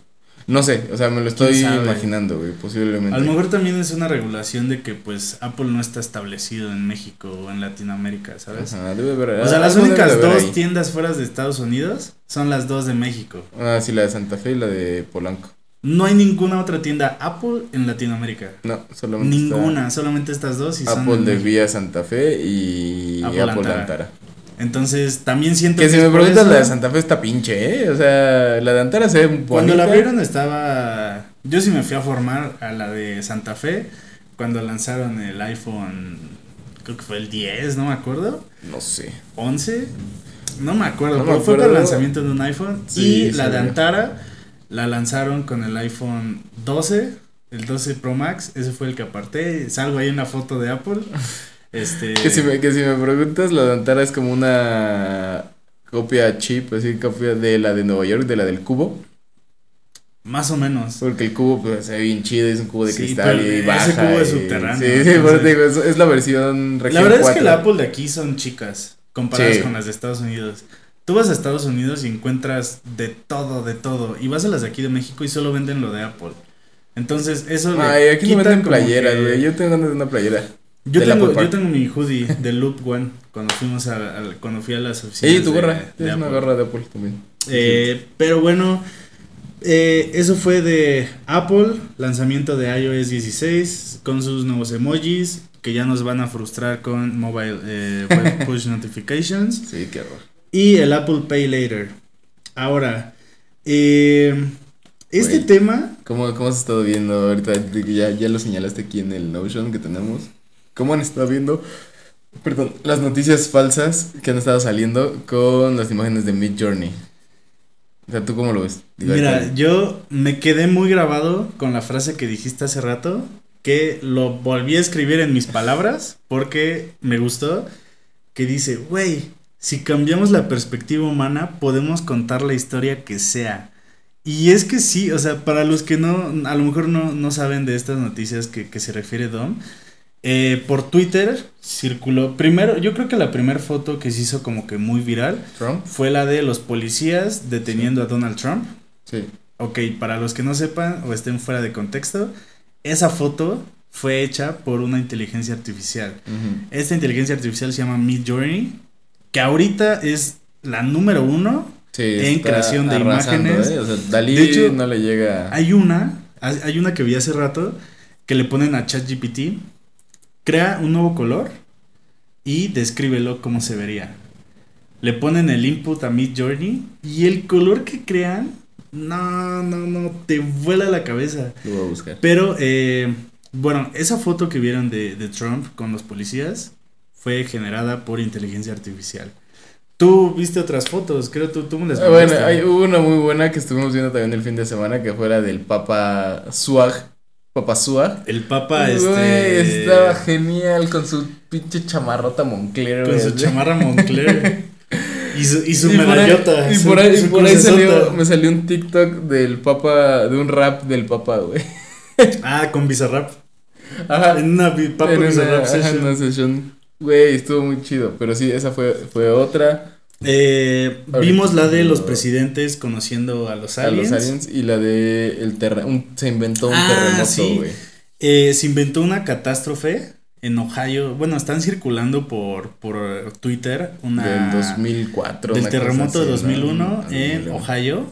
No sé, o sea, me lo estoy imaginando, güey, posiblemente. A lo mejor también es una regulación de que pues Apple no está establecido en México o en Latinoamérica, ¿sabes? Ajá, debe haber- O sea, las algo debe únicas dos ahí. tiendas fuera de Estados Unidos son las dos de México. Ah, sí, la de Santa Fe y la de Polanco. No hay ninguna otra tienda Apple en Latinoamérica. No, solamente Ninguna, solamente estas dos y son Apple en de. Vía Santa Fe y Apple Apple, Antara. Antara. Entonces, también siento Que si es me preguntas, la de Santa Fe está pinche, ¿eh? O sea, la de Antara se ve bonita. Cuando la abrieron estaba. Yo sí me fui a formar a la de Santa Fe. Cuando lanzaron el iPhone. Creo que fue el 10, no me acuerdo. No sé. 11. No me acuerdo, No me pero fue el lanzamiento de un iPhone. Sí, y la de. Antara la lanzaron con el iPhone 12, el 12 Pro Max. Ese fue el que aparté. Salgo ahí en la foto de Apple. Este. Que si, me, que si me preguntas, la de Antara es como una copia chip, así copia de la de Nueva York, de la del cubo. Más o menos. Porque el cubo pues, se ve bien chido, es un cubo de Sí, cristal y ese baja. cubo es y- subterráneo, Sí, sí, entonces- te digo, es, es la versión región La verdad es que 4. el Apple de aquí son chicas comparadas Sí. con las de Estados Unidos. Tú vas a Estados Unidos y encuentras de todo, de todo. Y vas a las de aquí de México y solo venden lo de Apple. Entonces, eso le Ay, aquí no venden playeras, que- güey. Yo tengo ganas de una playera. Yo tengo, yo tengo mi hoodie de Loop One cuando fuimos a, a- cuando fui a las oficinas. Sí, tu de- gorra. de Tienes una Apple. gorra de Apple también. Eh, pero bueno, eh, eso fue de Apple, lanzamiento de iOS 16 con sus nuevos emojis que ya nos van a frustrar con mobile eh, web push notifications Sí, qué horror. y el Apple Pay Later. Ahora, eh, este tema, ¿Cómo, ¿Cómo has estado viendo ahorita? De Ya, ya lo señalaste aquí en el Notion que tenemos. ¿Cómo han estado viendo? Perdón, las noticias falsas que han estado saliendo con las imágenes de Mid Journey. O sea, ¿tú cómo lo ves? Digo, mira, yo me quedé muy grabado con la frase que dijiste hace rato, que lo volví a escribir en mis palabras porque me gustó, que dice, güey, si cambiamos la perspectiva humana, podemos contar la historia que sea. Y es que sí, o sea, para los que no, a lo mejor no, no saben de estas noticias que, que se refiere Dom, eh, por Twitter circuló, primero, yo creo que la primera foto que se hizo como que muy viral Trump. fue la de los policías deteniendo a Donald Trump. Sí. Ok, para los que no sepan o estén fuera de contexto, esa foto fue hecha por una inteligencia artificial. Esta inteligencia artificial se llama Midjourney, que ahorita es la número uno. Sí, En creación de imágenes. ¿eh? O sea, Dalí De hecho, no le llega. Hay una, hay una que vi hace rato, que le ponen a ChatGPT, crea un nuevo color y descríbelo como se vería. Le ponen el input a Midjourney y el color que crean, no, no, no, te vuela la cabeza. Lo voy a buscar. Pero, eh, bueno, esa foto que vieron de, de Trump con los policías fue generada por inteligencia artificial. Tú viste otras fotos, creo tú, tú me las bueno, hay, hubo una muy buena que estuvimos viendo también el fin de semana que fue la del Papa Suag. Papa Suag. El Papa, Güey, este... estaba genial con su pinche chamarrota Moncler. Con güey, su chamarra Moncler. y su, y su Y por ahí- medallota. Y por ahí, su y por ahí salió, me salió un TikTok del Papa, de un rap del Papa, güey. Ah, con Bizarrap. Ajá. En una Papa En una- Bizarrap ajá, session. una session. Güey, estuvo muy chido. Pero sí, esa fue, fue otra. Eh, vimos la de los presidentes conociendo a los A aliens. los aliens. Y la de el terre un, se inventó un Ah, terremoto, sí. Eh, se inventó una catástrofe en Ohio. Bueno, están circulando por, por Twitter una Del 2004. del terremoto de así, ¿no? 2001 en Ohio.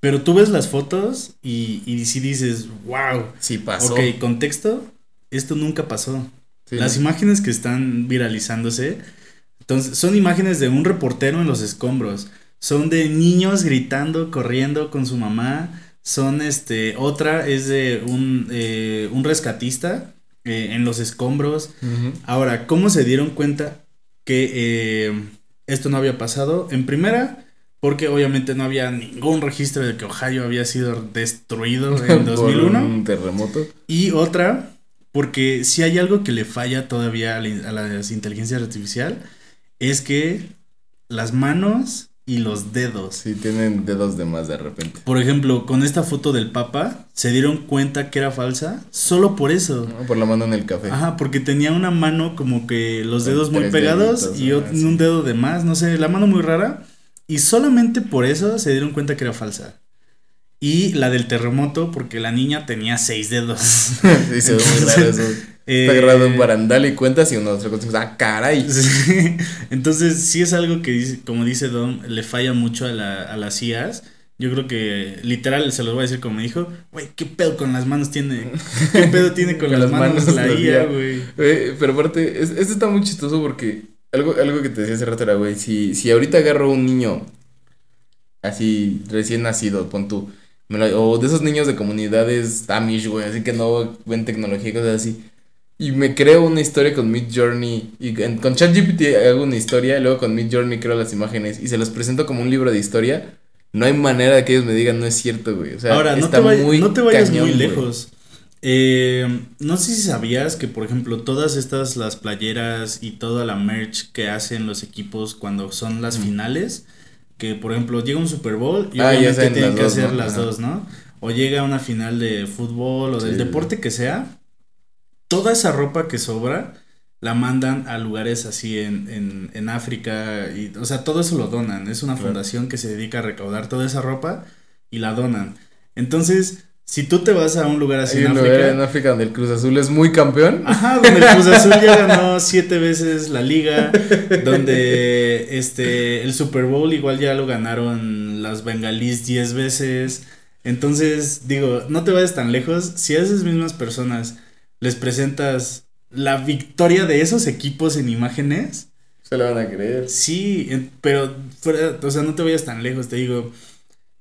Pero tú ves las fotos y, y sí dices, wow. Sí pasó. Ok, contexto, esto nunca pasó. Sí, Las ¿no? imágenes que están viralizándose, entonces, son imágenes de un reportero en los escombros. Son de niños gritando, corriendo con su mamá. Son este, otra es de un, eh, un rescatista eh, en los escombros. Ahora, ¿cómo se dieron cuenta que eh, esto no había pasado? En primera, porque obviamente no había ningún registro de que Ohio había sido destruido en Por 2001. un terremoto. Y otra, porque si hay algo que le falla todavía a la, a la inteligencia artificial, es que las manos y los dedos. Sí, tienen dedos de más de repente. Por ejemplo, con esta foto del Papa, se dieron cuenta que era falsa solo por eso. ¿no? Por la mano en el café. Ajá, porque tenía una mano como que los Con dedos muy pegados deditos, y sí. un dedo de más, no sé, la mano muy rara. Y solamente por eso se dieron cuenta que era falsa. Y la del terremoto, porque la niña tenía seis dedos. Sí, se ve muy raro eso. Eh, Está agarrado en barandal y cuentas y uno otra cosa. Ah, caray. Entonces, sí es algo que, dice- como dice Dom, le falla mucho a, la, a las IAs. Yo creo que literal se los voy a decir como me dijo, güey, ¿qué pedo con las manos tiene? ¿Qué pedo tiene con, las, manos, la la IA, güey? Güey, pero aparte, es- esto está muy chistoso porque algo, algo que te decía hace rato era, güey, si, si ahorita agarro un niño así recién nacido, pon tú, me lo- o de esos niños de comunidades Amish, güey, así que no ven tecnología y cosas así, y me creo una historia con Mid Journey, y en- con ChatGPT hago una historia, y luego con Mid Journey creo las imágenes, y se los presento como un libro de historia, no hay manera de que ellos me digan, no es cierto, güey, o sea, Ahora, no está te, muy no te vayas cañón, muy lejos. Eh, no sé si sabías que, por ejemplo, todas estas, las playeras y toda la merch que hacen los equipos cuando son las Mm. finales, que por ejemplo llega un Super Bowl y Ah, obviamente tienen que dos, hacer ¿no? las Ajá. dos, ¿no? O llega una final de fútbol o del Sí. deporte que sea, toda esa ropa que sobra la mandan a lugares así en, en, en África y, o sea, todo eso lo donan. Es una Claro. fundación que se dedica a recaudar toda esa ropa y la donan. Entonces, Si tú te vas a un lugar así Hay en un África. lugar en África donde el Cruz Azul es muy campeón. Ajá, donde el Cruz Azul ya ganó siete veces la liga, donde este el Super Bowl igual ya lo ganaron las bengalís diez veces. Entonces, digo, no te vayas tan lejos. Si a esas mismas personas les presentas la victoria de esos equipos en imágenes, Se lo van a creer. sí, pero fuera, o sea, no te vayas tan lejos, te digo.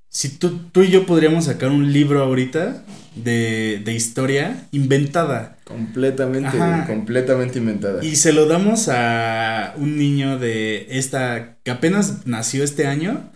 Si tú, tú y yo podríamos sacar un libro ahorita de, de historia inventada. Completamente, Ajá. completamente inventada. Y se lo damos a un niño de esta que apenas nació este año.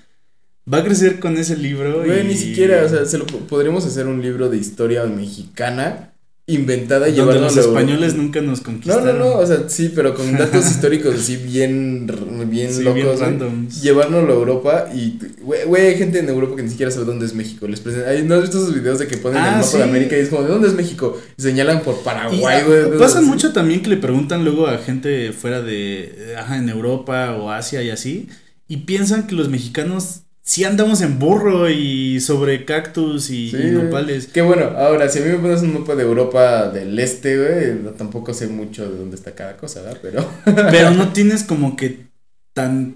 Va a crecer con ese libro. Güey, y... ni siquiera, o sea, se lo, podríamos hacer un libro de historia mexicana inventada y llevarlo los españoles nunca nos No, conquistaron. no, no, o sea, sí, pero con datos históricos así bien, bien Sí, locos, bien. Llevárnoslo a Europa y, güey, hay gente en Europa que ni siquiera sabe dónde es México. Les presen- ay, ¿No has visto esos videos de que ponen Ah, el mapa sí. de América y es como, ¿de dónde es México? Y señalan por Paraguay, ah, güey. pasa así. mucho también que le preguntan luego a gente fuera de, ajá, en Europa o Asia y así, y piensan que los mexicanos sí andamos en burro y sobre cactus y, Sí, y güey. nopales. Que bueno, ahora, si a mí me pones un mapa de Europa del este, güey, no, tampoco sé mucho de dónde está cada cosa, ¿verdad? Pero. Pero no tienes como que tan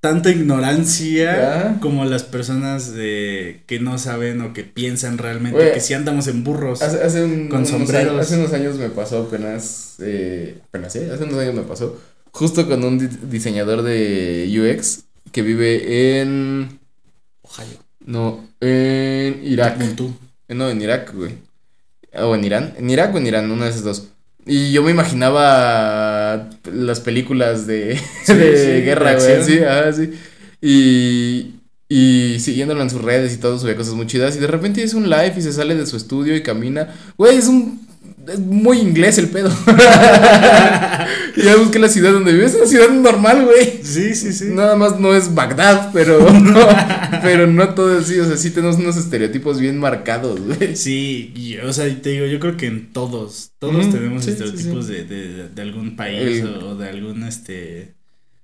tanta ignorancia como las personas de que no saben o que piensan realmente que sí andamos en burros. Hace, hace un- Con unos sombreros. años- hace unos años me pasó apenas, eh, apenas, ¿eh? Hace unos años me pasó, justo con un di- diseñador de UX que vive en Ohio. No, en Irak. Eh, No, en Irak, güey. O en Irán. En Irak o en Irán, una de esas dos. Y yo me imaginaba las películas de, Sí, de sí, guerra, güey. Sí, ajá, sí. Y, y siguiéndolo en sus redes y todo, subía cosas muy chidas. Y de repente hizo un live y se sale de su estudio y camina. Güey, es un. Es muy inglés el pedo. y ya busqué la ciudad donde vive. Es una ciudad normal, güey. Sí, sí, sí. Nada más no es Bagdad, pero pero no todo así, o sea, sí tenemos unos estereotipos bien marcados, güey. Sí, y, o sea, te digo, yo creo que en todos, todos tenemos sí, sí, estereotipos sí. De, de, de algún país El- o, o de algún este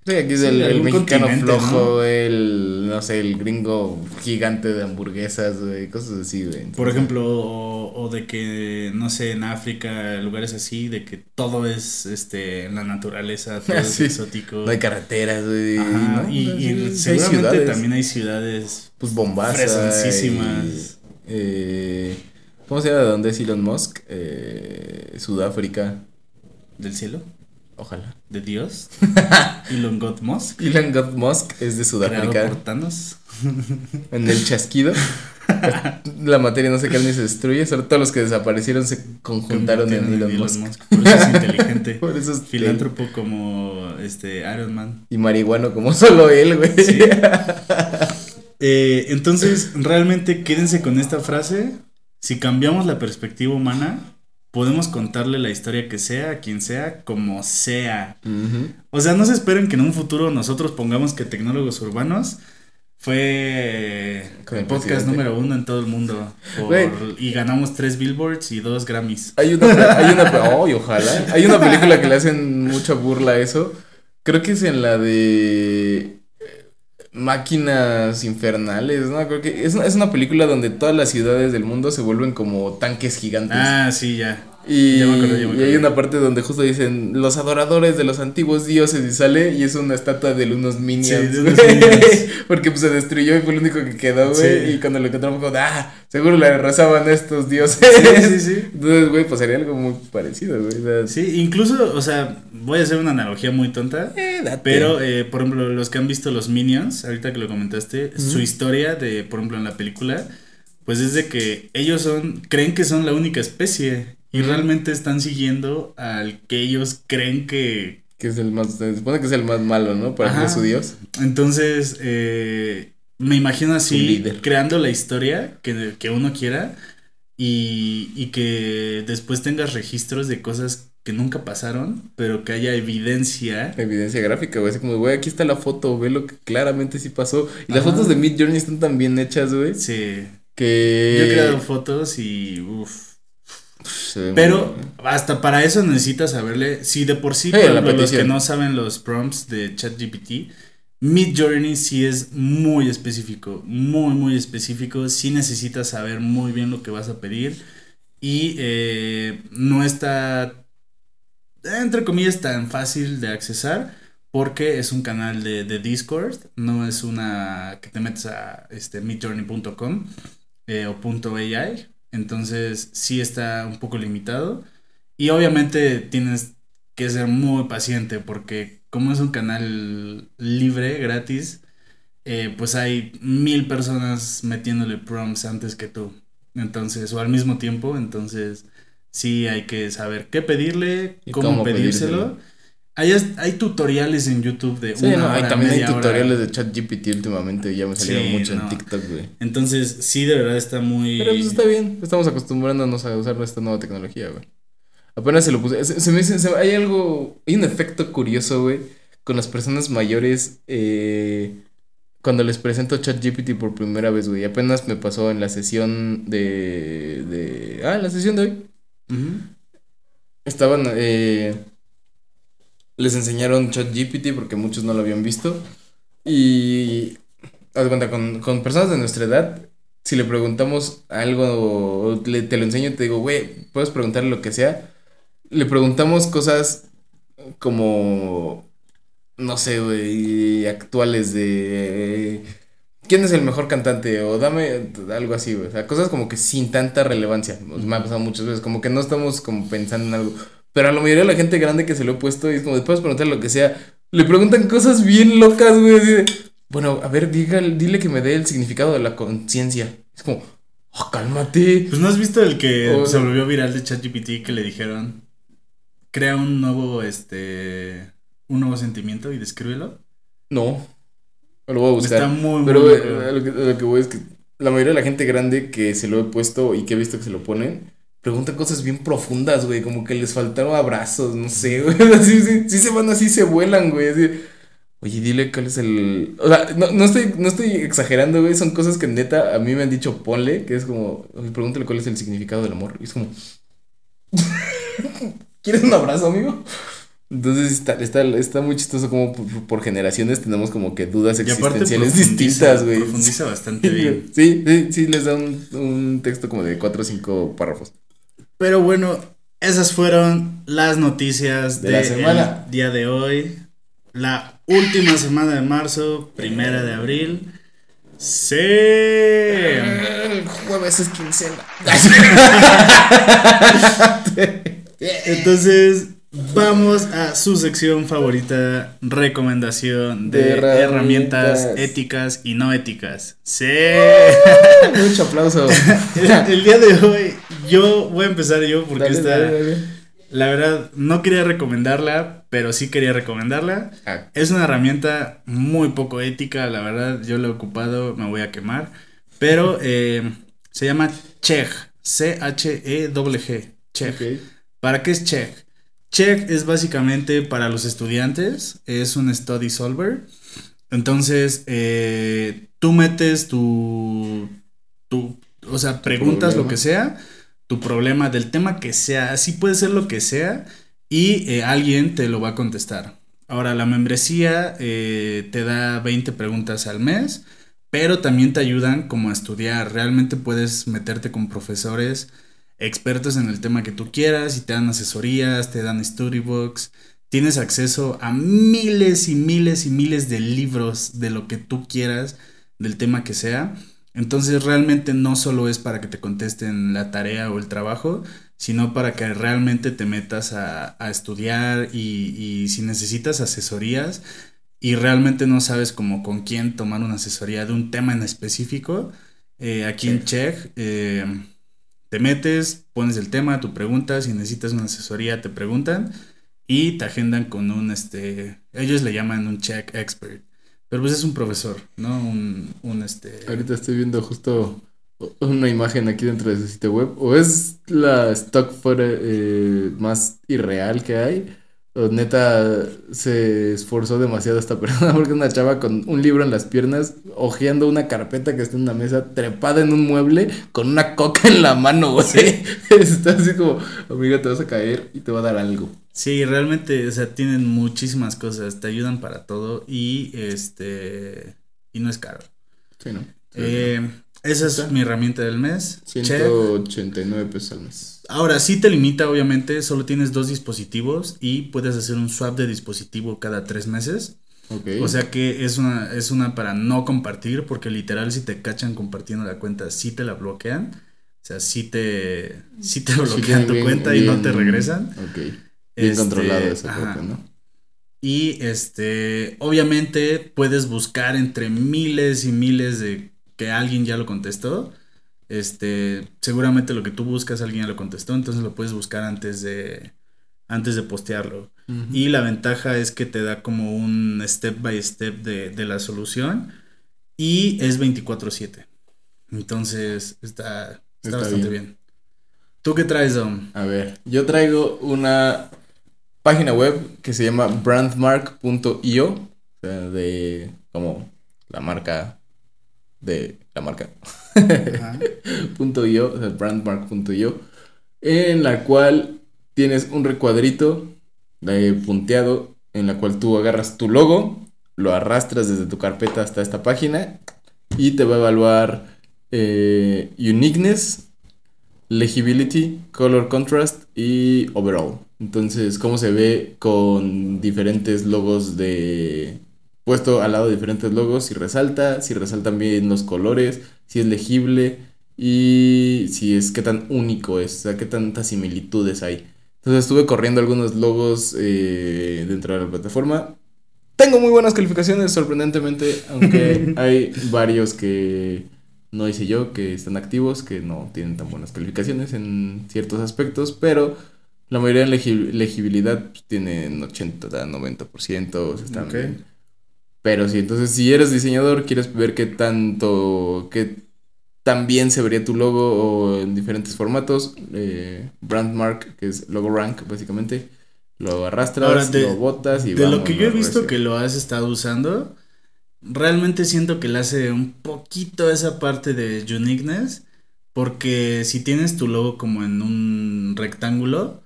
Sí, aquí es Sí, el, el mexicano flojo, el, no sé, el gringo gigante de hamburguesas, güey, cosas así, güey. Por ejemplo, o, o de que, no sé, en África, lugares así, de que todo es este en la naturaleza, todo es exótico. No hay carreteras, güey. Ajá, ¿no? y, hay seguramente ciudades, también hay ciudades. Pues y, eh, ¿Cómo se llama de dónde es Elon Musk? Eh, Sudáfrica. ¿Del cielo? Ojalá. ¿De Dios? Elon God Musk. Elon God Musk es de Sudáfrica. por Thanos. En el chasquido. la materia no se cae ni se destruye. Solo todos los que desaparecieron se conjuntaron en Convirtieron Elon, Musk. Por eso es inteligente. Por eso es Filántropo como este Iron Man. Y marihuano como solo él, güey. Sí. Eh, entonces, realmente quédense con esta frase. Si cambiamos la perspectiva humana, podemos contarle la historia que sea, a quien sea, como sea. O sea, no se esperen que en un futuro nosotros pongamos que Tecnólogos Urbanos fue Con el podcast presidente. número uno en todo el mundo. por- y ganamos tres billboards y dos Grammys. Hay una, hay una, ay, ojalá. Hay una película que le hacen mucha burla a eso. Creo que es en la de Máquinas Infernales, ¿no? Creo que es una, es una película donde todas las ciudades del mundo se vuelven como tanques gigantes. Ah, sí, ya. Y, Ya me acordé, ya me y hay una parte donde justo dicen los adoradores de los antiguos dioses y sale y es una estatua de unos minions. Sí, de unos güey. minions. Porque pues se destruyó y fue lo único que quedó, güey. Sí. Y cuando lo encontramos como, ah, seguro le rezaban a estos dioses. Sí, sí, sí. Entonces, güey, pues sería algo muy parecido, güey. o sea, Sí, incluso, o sea, voy a hacer una analogía muy tonta. eh. Pero, eh, por ejemplo, los que han visto los Minions, ahorita que lo comentaste, su historia de, por ejemplo, en la película, pues es de que ellos son, creen que son la única especie y realmente están siguiendo al que ellos creen que... Que es el más, se supone que es el más malo, ¿no? Para que su dios. Entonces, eh, me imagino así, creando la historia que, que uno quiera y, y que después tengas registros de cosas que nunca pasaron, pero que haya evidencia. Evidencia gráfica, güey. Así como, güey, aquí está la foto, ve lo que claramente sí pasó. Y las Ajá. fotos de Mid Journey están tan bien hechas, güey. Sí. Que. Yo he creado fotos y uff. Se muy Pero hasta para eso necesitas saberle. Si de por sí, por ejemplo, los que no saben los prompts de ChatGPT, Mid Journey sí es muy específico, muy, muy específico. Sí necesitas saber muy bien lo que vas a pedir. Y eh, no está, entre comillas, tan fácil de accesar. Porque es un canal de, Discord. No es una que te metes a este, midjourney.com eh, o .ai. Entonces sí está un poco limitado. Y obviamente tienes que ser muy paciente porque como es un canal libre, gratis, eh, pues hay mil personas metiéndole prompts antes que tú. Entonces, o al mismo tiempo, entonces sí hay que saber qué pedirle, cómo, pedírselo. Hay, hay, tutoriales en YouTube de sí, no, hay, también hay tutoriales de ChatGPT últimamente, ya me salieron mucho en TikTok, güey. Entonces, sí, de verdad está muy... Pero pues está bien, estamos acostumbrándonos a usar esta nueva tecnología, güey. Apenas se lo puse. Se, me dice, hay algo, hay un efecto curioso, güey, con las personas mayores eh, cuando les presento ChatGPT por primera vez, güey. Apenas me pasó en la sesión de, de ah, la sesión de hoy. Estaban, eh, les enseñaron ChatGPT porque muchos no lo habían visto. Y, haz cuenta, con, con personas de nuestra edad, si le preguntamos algo, te lo enseño y te digo, güey, puedes preguntarle lo que sea le preguntamos cosas como, no sé, güey, actuales de... ¿Quién es el mejor cantante? O dame algo así, güey. O sea, cosas como que sin tanta relevancia. Me ha pasado muchas veces. Como que no estamos como pensando en algo. Pero a la mayoría de la gente grande que se lo he puesto, y es como después preguntar lo que sea, le preguntan cosas bien locas, güey. bueno, a ver, dile que me dé el significado de la conciencia. Es como, oh, cálmate. Pues no has visto el que se volvió viral de ChatGPT que le dijeron crea un nuevo, este, un nuevo sentimiento y descríbelo. No, lo voy a buscar. Está muy, Pero eh, lo, que, lo, que, voy es que la mayoría de la gente grande que se lo he puesto y que he visto que se lo ponen, pregunta cosas bien profundas, güey, como que les faltaron abrazos, no sé, güey, sí, sí, sí se van así, se vuelan, güey, así. Oye, dile cuál es el. O sea, no, no, estoy, no estoy exagerando, güey. Son cosas que neta a mí me han dicho ponle, que es como. Pregúntale cuál es el significado del amor. Y es como. ¿Quieres un abrazo, amigo? Entonces está, está, está muy chistoso como por, generaciones tenemos como que dudas existenciales distintas, güey. Profundiza bastante bien. Sí, sí, sí, les da un, un texto como de cuatro o cinco párrafos. Pero bueno, esas fueron las noticias de, la semana. día de hoy. La última semana de marzo, primera de abril. Sí. jueves es quincena. Entonces, vamos a su sección favorita, recomendación de, herramientas. éticas y no éticas. Sí. Mucho aplauso. el, día de hoy, yo voy a empezar yo porque está... La verdad, no quería recomendarla, pero sí quería recomendarla. Ah. Es una herramienta muy poco ética, la verdad, yo la he ocupado, me voy a quemar. Pero eh, se llama Cheg, C-H-E-G, Cheg. ¿Para qué es Check? Check es básicamente para los estudiantes, es un study solver. Entonces, eh, tú metes tu, tu, o sea, preguntas lo que sea, tu problema del tema que sea, así puede ser lo que sea, y eh, alguien te lo va a contestar. Ahora, la membresía eh, te da 20 preguntas al mes, pero también te ayudan como a estudiar. Realmente puedes meterte con profesores expertos en el tema que tú quieras y te dan asesorías, te dan storybooks. Tienes acceso a miles y miles y miles de libros de lo que tú quieras, del tema que sea. Entonces realmente no solo es para que te contesten la tarea o el trabajo, sino para que realmente te metas a, estudiar y, si necesitas asesorías y realmente no sabes como con quién tomar una asesoría de un tema en específico, eh, aquí en Check eh, te metes, pones el tema, tu pregunta, si necesitas una asesoría te preguntan y te agendan con un, este, ellos le llaman un check expert, pero pues es un profesor, ¿no? Un, un este... Ahorita estoy viendo justo una imagen aquí dentro de ese sitio web, o es la stock photo eh, más irreal que hay, neta se esforzó demasiado esta persona porque una chava con un libro en las piernas, hojeando una carpeta que está en una mesa, trepada en un mueble, con una coca en la mano, güey. Está así como, amiga, te vas a caer y te va a dar algo. Sí, realmente, o sea, tienen muchísimas cosas, te ayudan para todo y este y no es caro. Sí, ¿no? Eh, esa es mi herramienta del mes. Chef. 189 pesos al mes. Ahora sí te limita, obviamente, solo tienes dos dispositivos y puedes hacer un swap de dispositivo cada tres meses. Ok. O sea que es una, es una para no compartir, porque literal si te cachan compartiendo la cuenta, sí te la bloquean. O sea, sí te, sí te bloquean tu bien- cuenta y no te regresan. Ok. Bien Este, controlado esa ajá. parte, ¿no? Y este, obviamente puedes buscar entre miles y miles de que alguien ya lo contestó. Este, seguramente lo que tú buscas alguien ya lo contestó, entonces lo puedes buscar antes de antes de postearlo. Y la ventaja es que te da como un step by step de, de la solución y es 24/7. Entonces está, está, Está bastante bien. bien. ¿Tú qué traes, Dom? A ver, yo traigo una página web que se llama brandmark.io, o sea, de como la marca de la marca punto .io, o sea, brandmark.io, en la cual tienes un recuadrito de punteado en la cual tú agarras tu logo, lo arrastras desde tu carpeta hasta esta página y te va a evaluar eh, uniqueness, legibility, color contrast y overall. Entonces, cómo se ve con diferentes logos de puesto al lado de diferentes logos, si resalta, si resaltan bien los colores, si es legible y si es qué tan único es, o sea, qué tantas similitudes hay. Entonces estuve corriendo algunos logos eh, dentro de la plataforma. Tengo muy buenas calificaciones, sorprendentemente, aunque hay varios que no hice yo, que están activos, que no tienen tan buenas calificaciones en ciertos aspectos, pero la mayoría legi- legibilidad pues, tienen 80, 90%, o sea, están bien. Pero sí, entonces si eres diseñador, quieres ver qué tanto, qué tan bien se vería tu logo o en diferentes formatos, eh, Brandmark, que es logo rank básicamente, lo arrastras, Ahora, de- lo botas y De lo que yo he visto recio. que lo has estado usando, realmente siento que le hace un poquito esa parte de uniqueness, porque si tienes tu logo como en un rectángulo,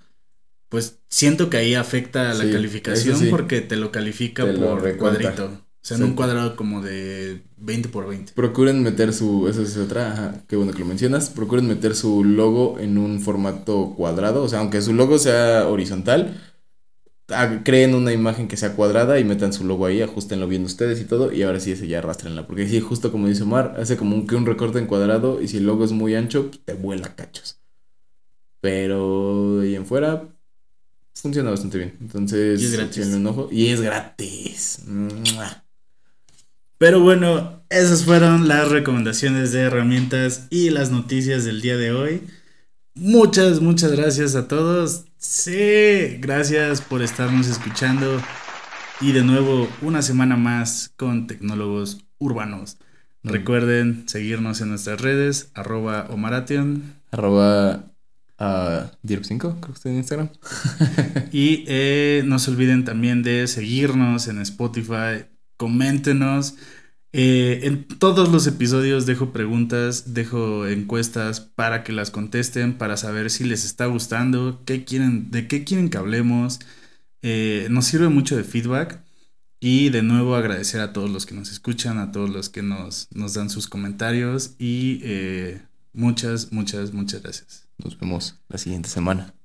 pues siento que ahí afecta la Sí, calificación sí. porque te lo califica Te lo por recuenta. cuadrito. O sea, en un cuadrado como de 20 por 20. Procuren meter su, esa es otra, ajá, qué bueno que lo mencionas, procuren meter su logo en un formato cuadrado, o sea, aunque su logo sea horizontal, ha- creen una imagen que sea cuadrada y metan su logo ahí, ajustenlo bien ustedes y todo, y ahora sí ese ya arrastrenla, porque sí, justo como dice Omar, hace como un, que un recorte en cuadrado y si el logo es muy ancho, te vuela cachos. Pero ahí en fuera funciona bastante bien, entonces Y es gratis. un ojo y es gratis. ¡Mua! Pero bueno, esas fueron las recomendaciones de herramientas y las noticias del día de hoy. Muchas, muchas gracias a todos. Sí, gracias por estarnos escuchando. Y de nuevo, una semana más con Tecnólogos Urbanos. Mm. Recuerden seguirnos en nuestras redes, arroba Omaration. Arroba a Dirp5, creo que está en Instagram. Y eh, no se olviden también de seguirnos en Spotify, coméntenos. Eh, en todos los episodios dejo preguntas, dejo encuestas para que las contesten, para saber si les está gustando, qué quieren, de qué quieren que hablemos. Eh, nos sirve mucho de feedback. Y de nuevo agradecer a todos los que nos escuchan, a todos los que nos, nos dan sus comentarios y eh, muchas, muchas, muchas gracias. Nos vemos la siguiente semana.